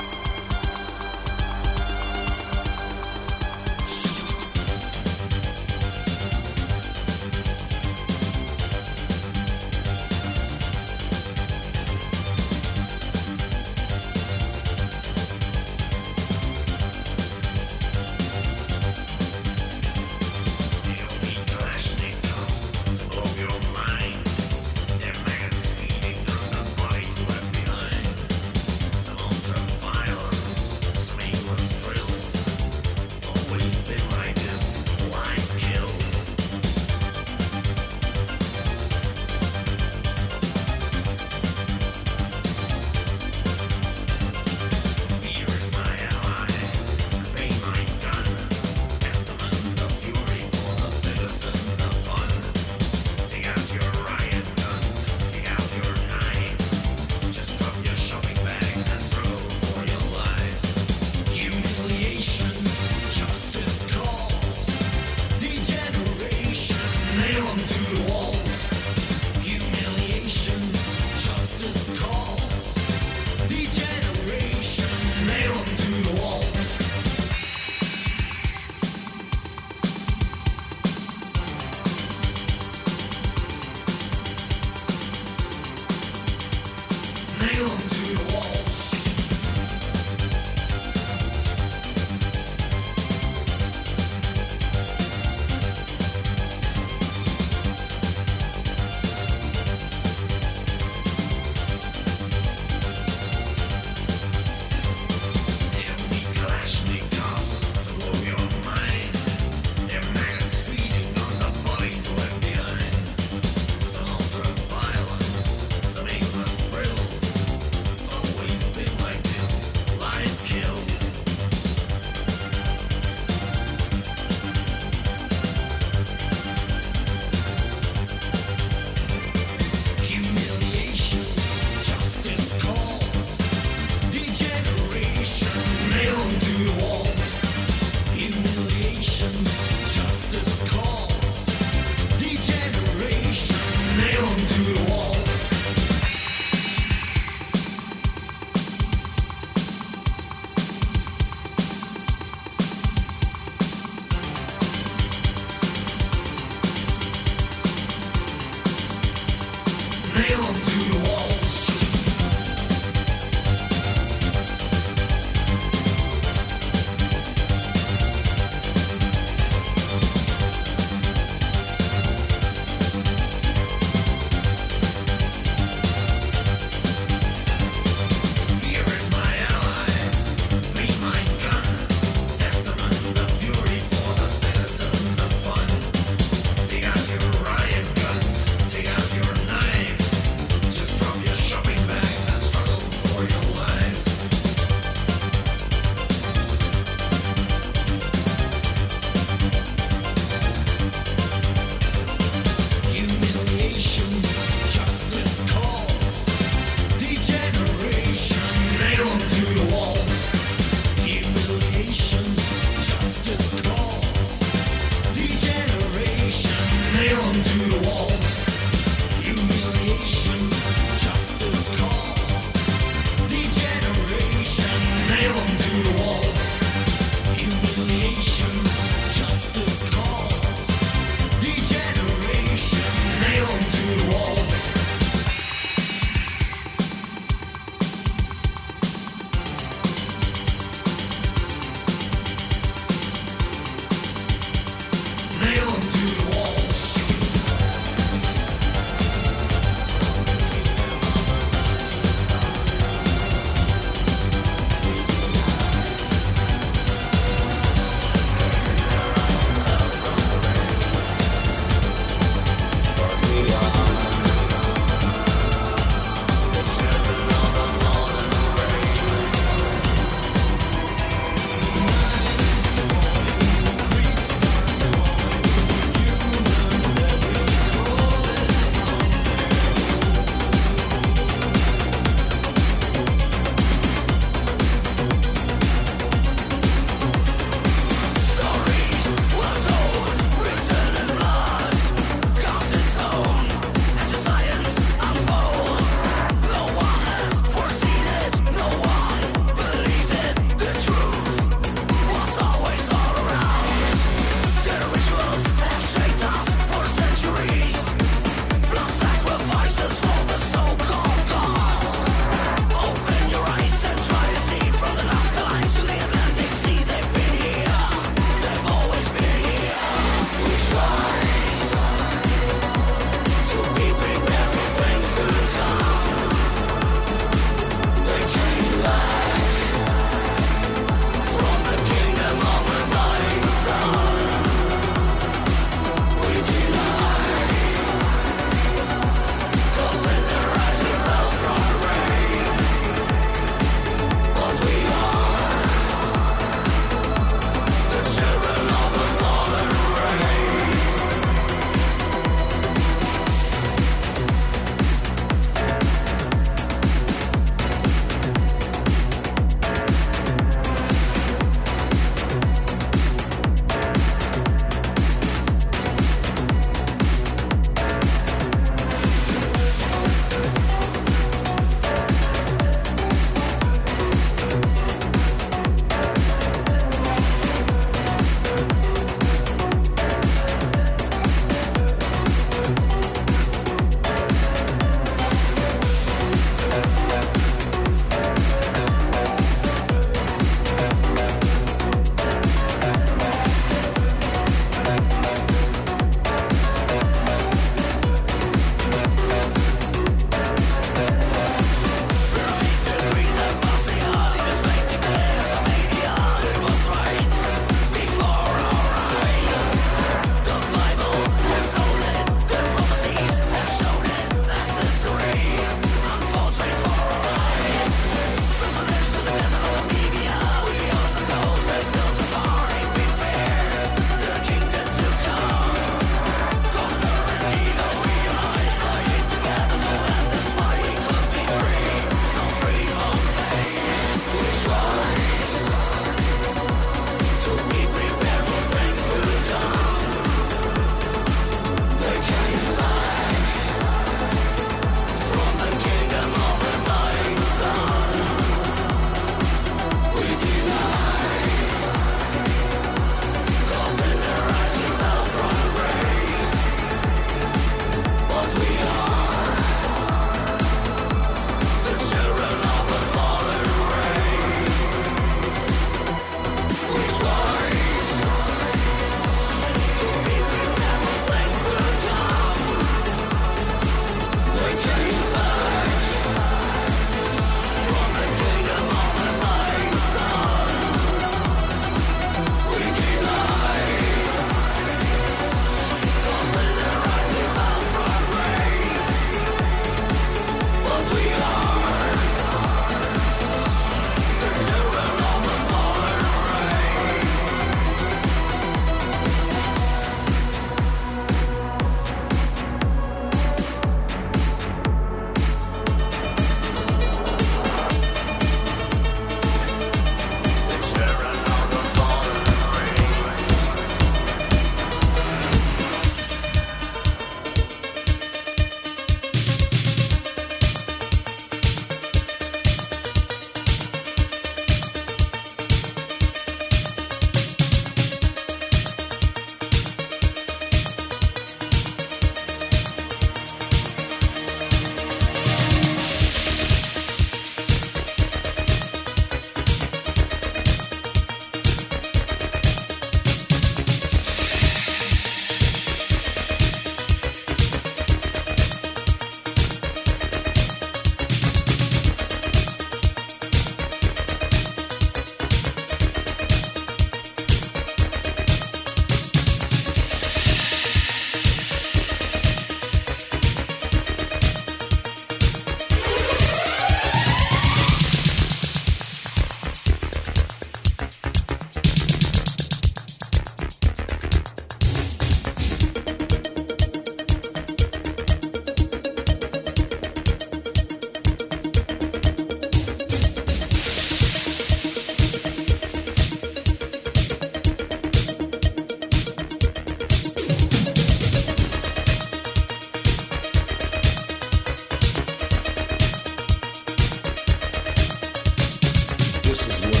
This is when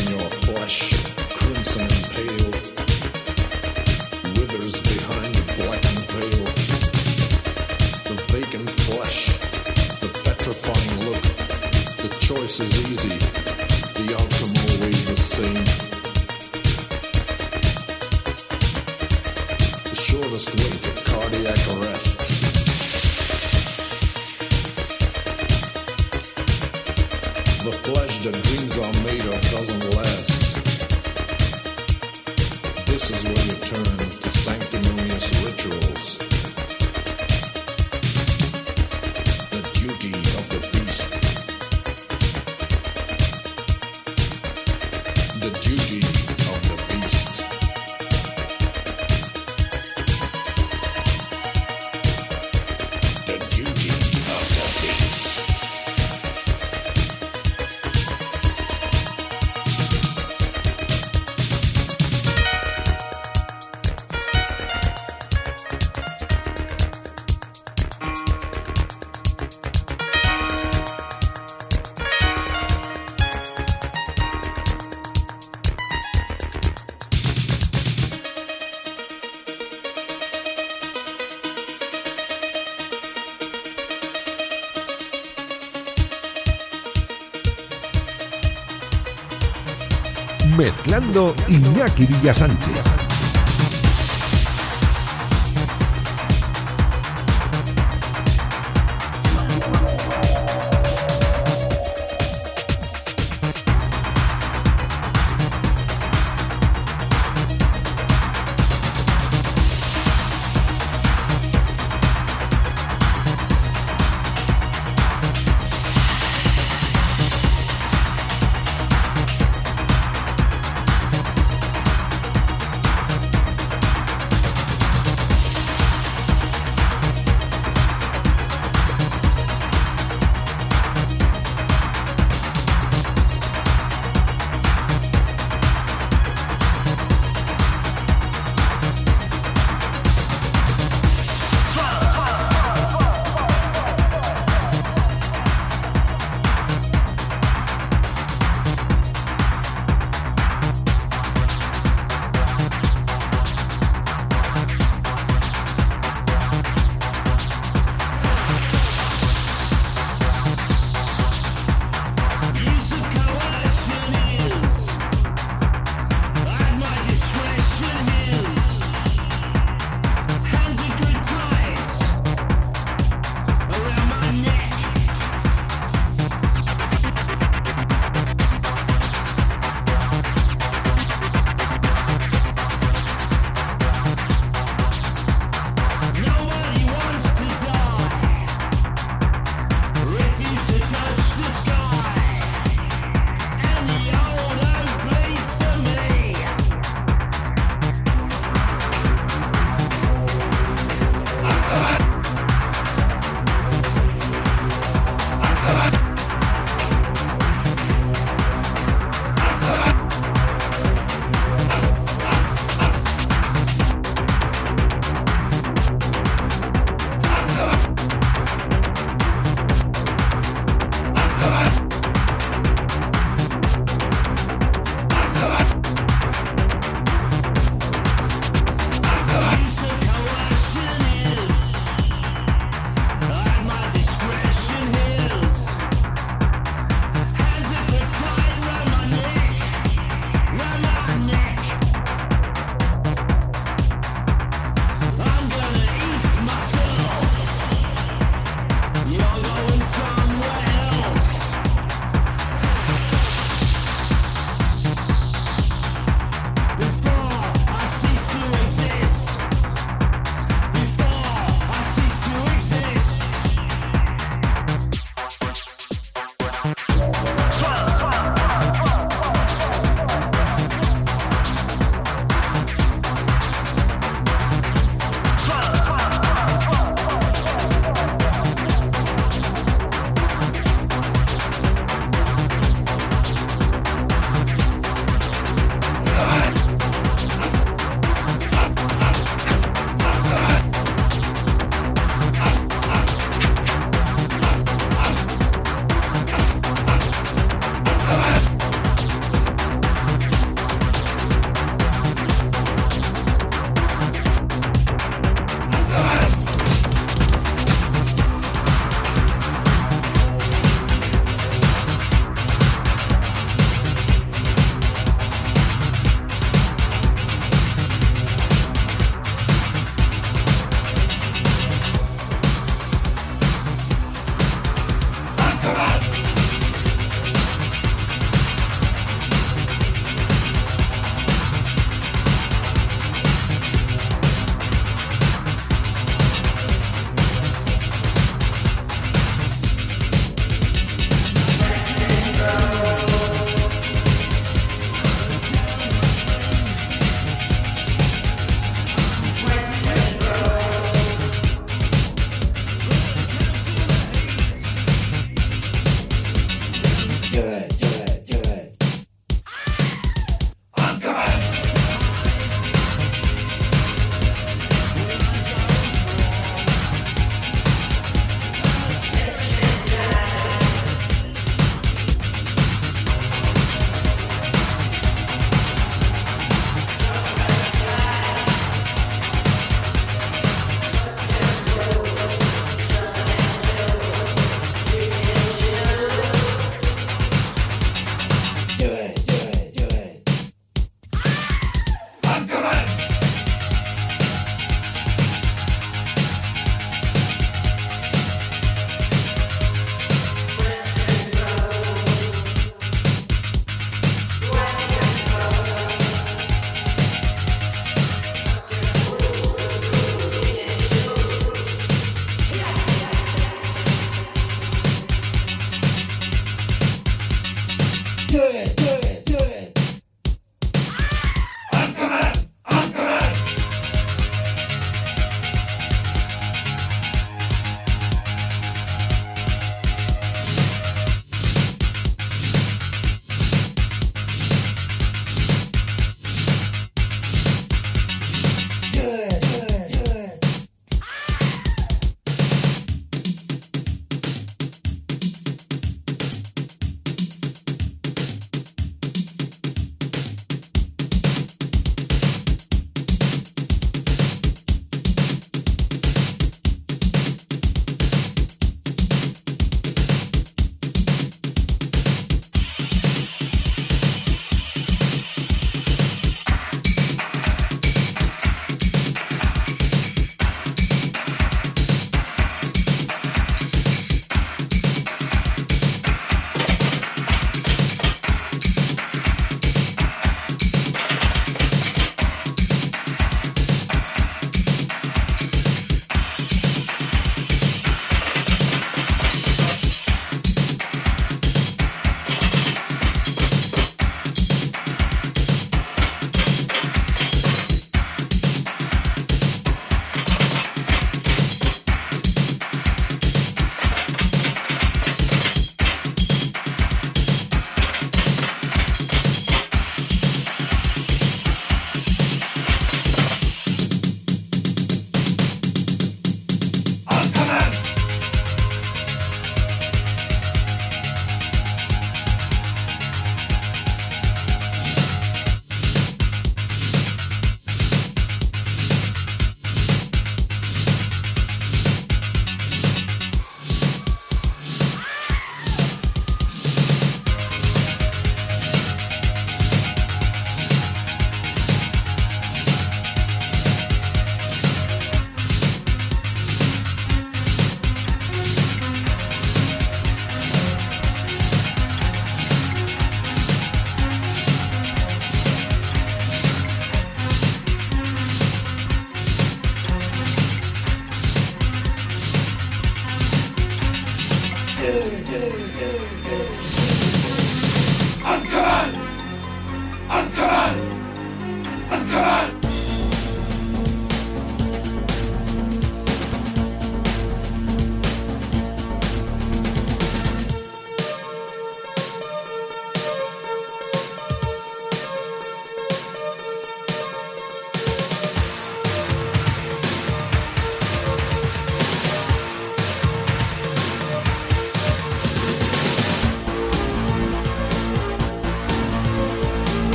Iñaki Villasante.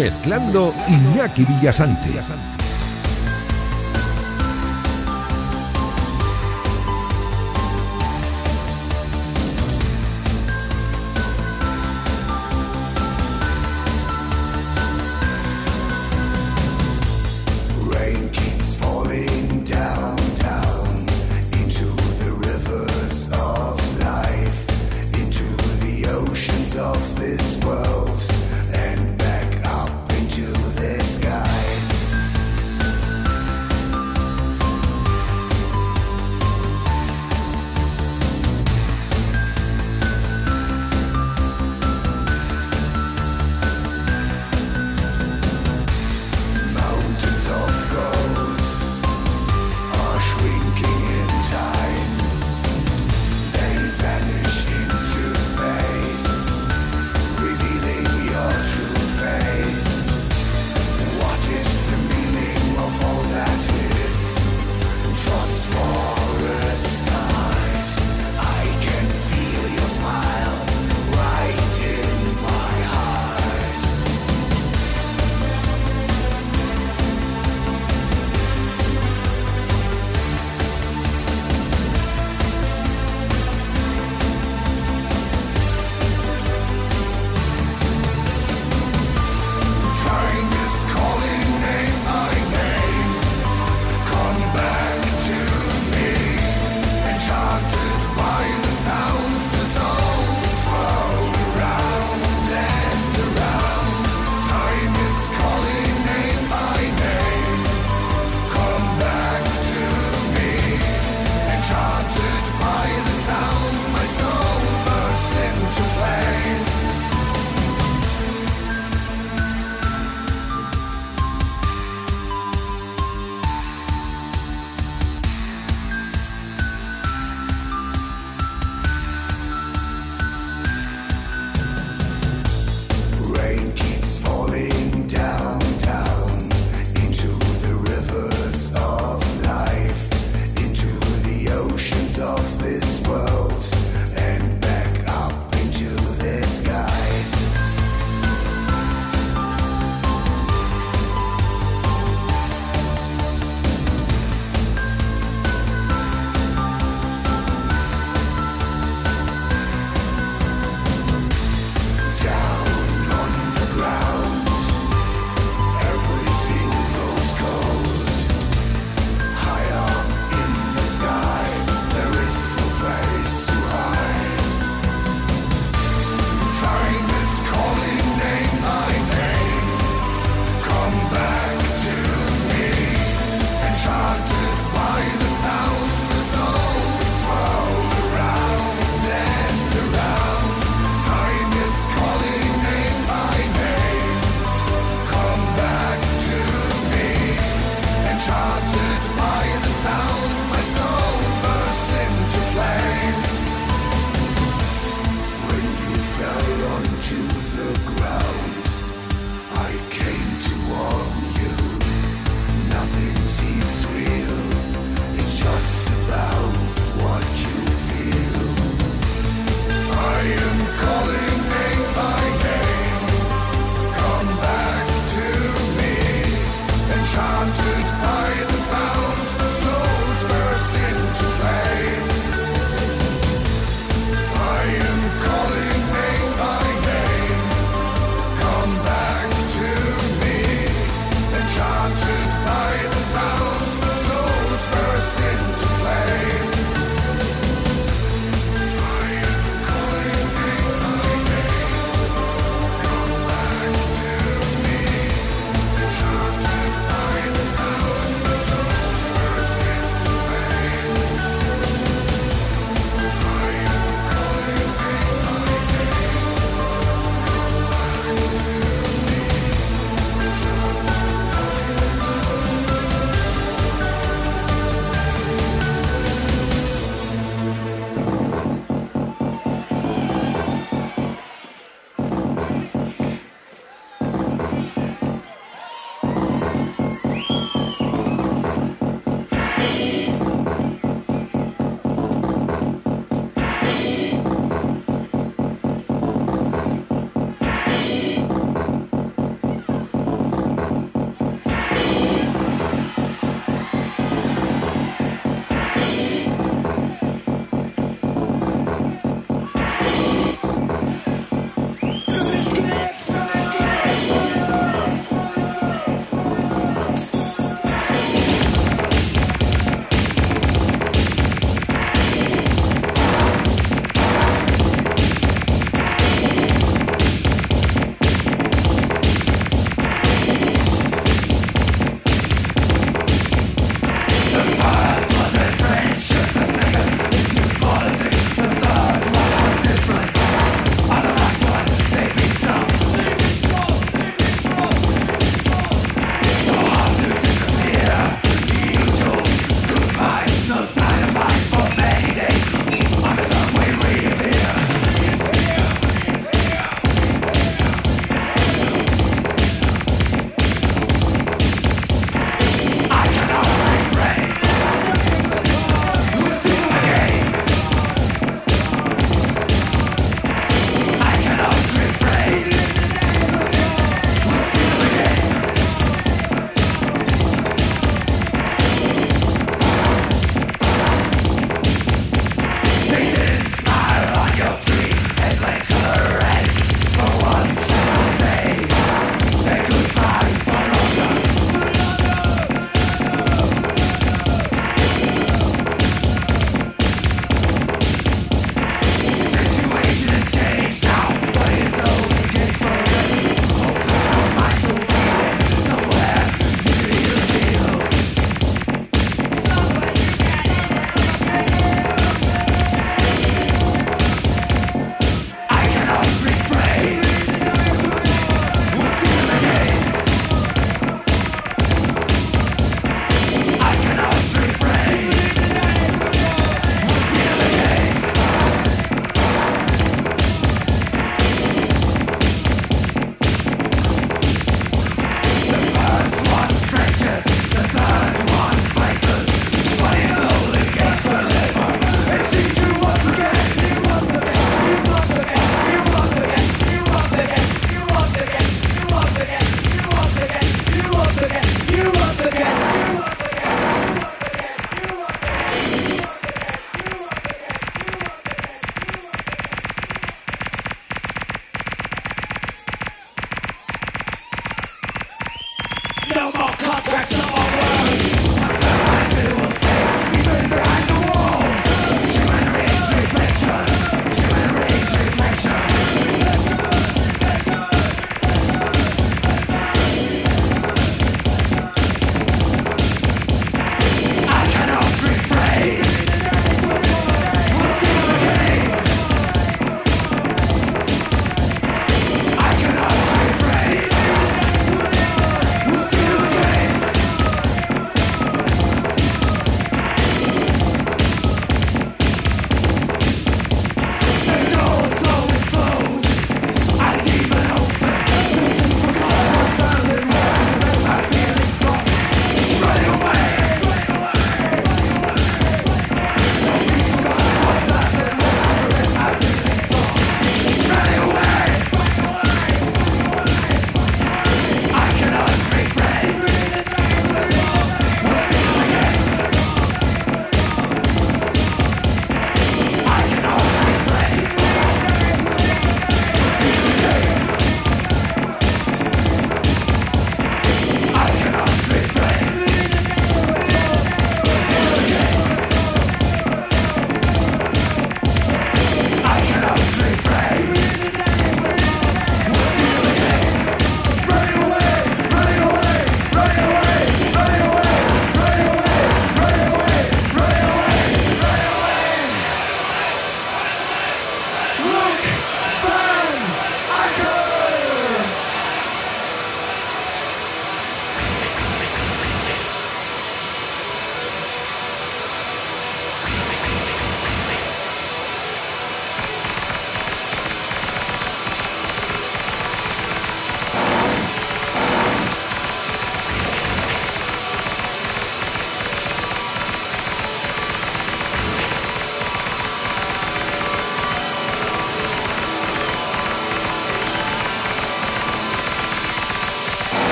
Mezclando Iñaki Villasante.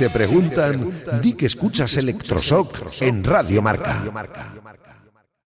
Te preguntan, di que escuchas Electroshock en Radio Marca.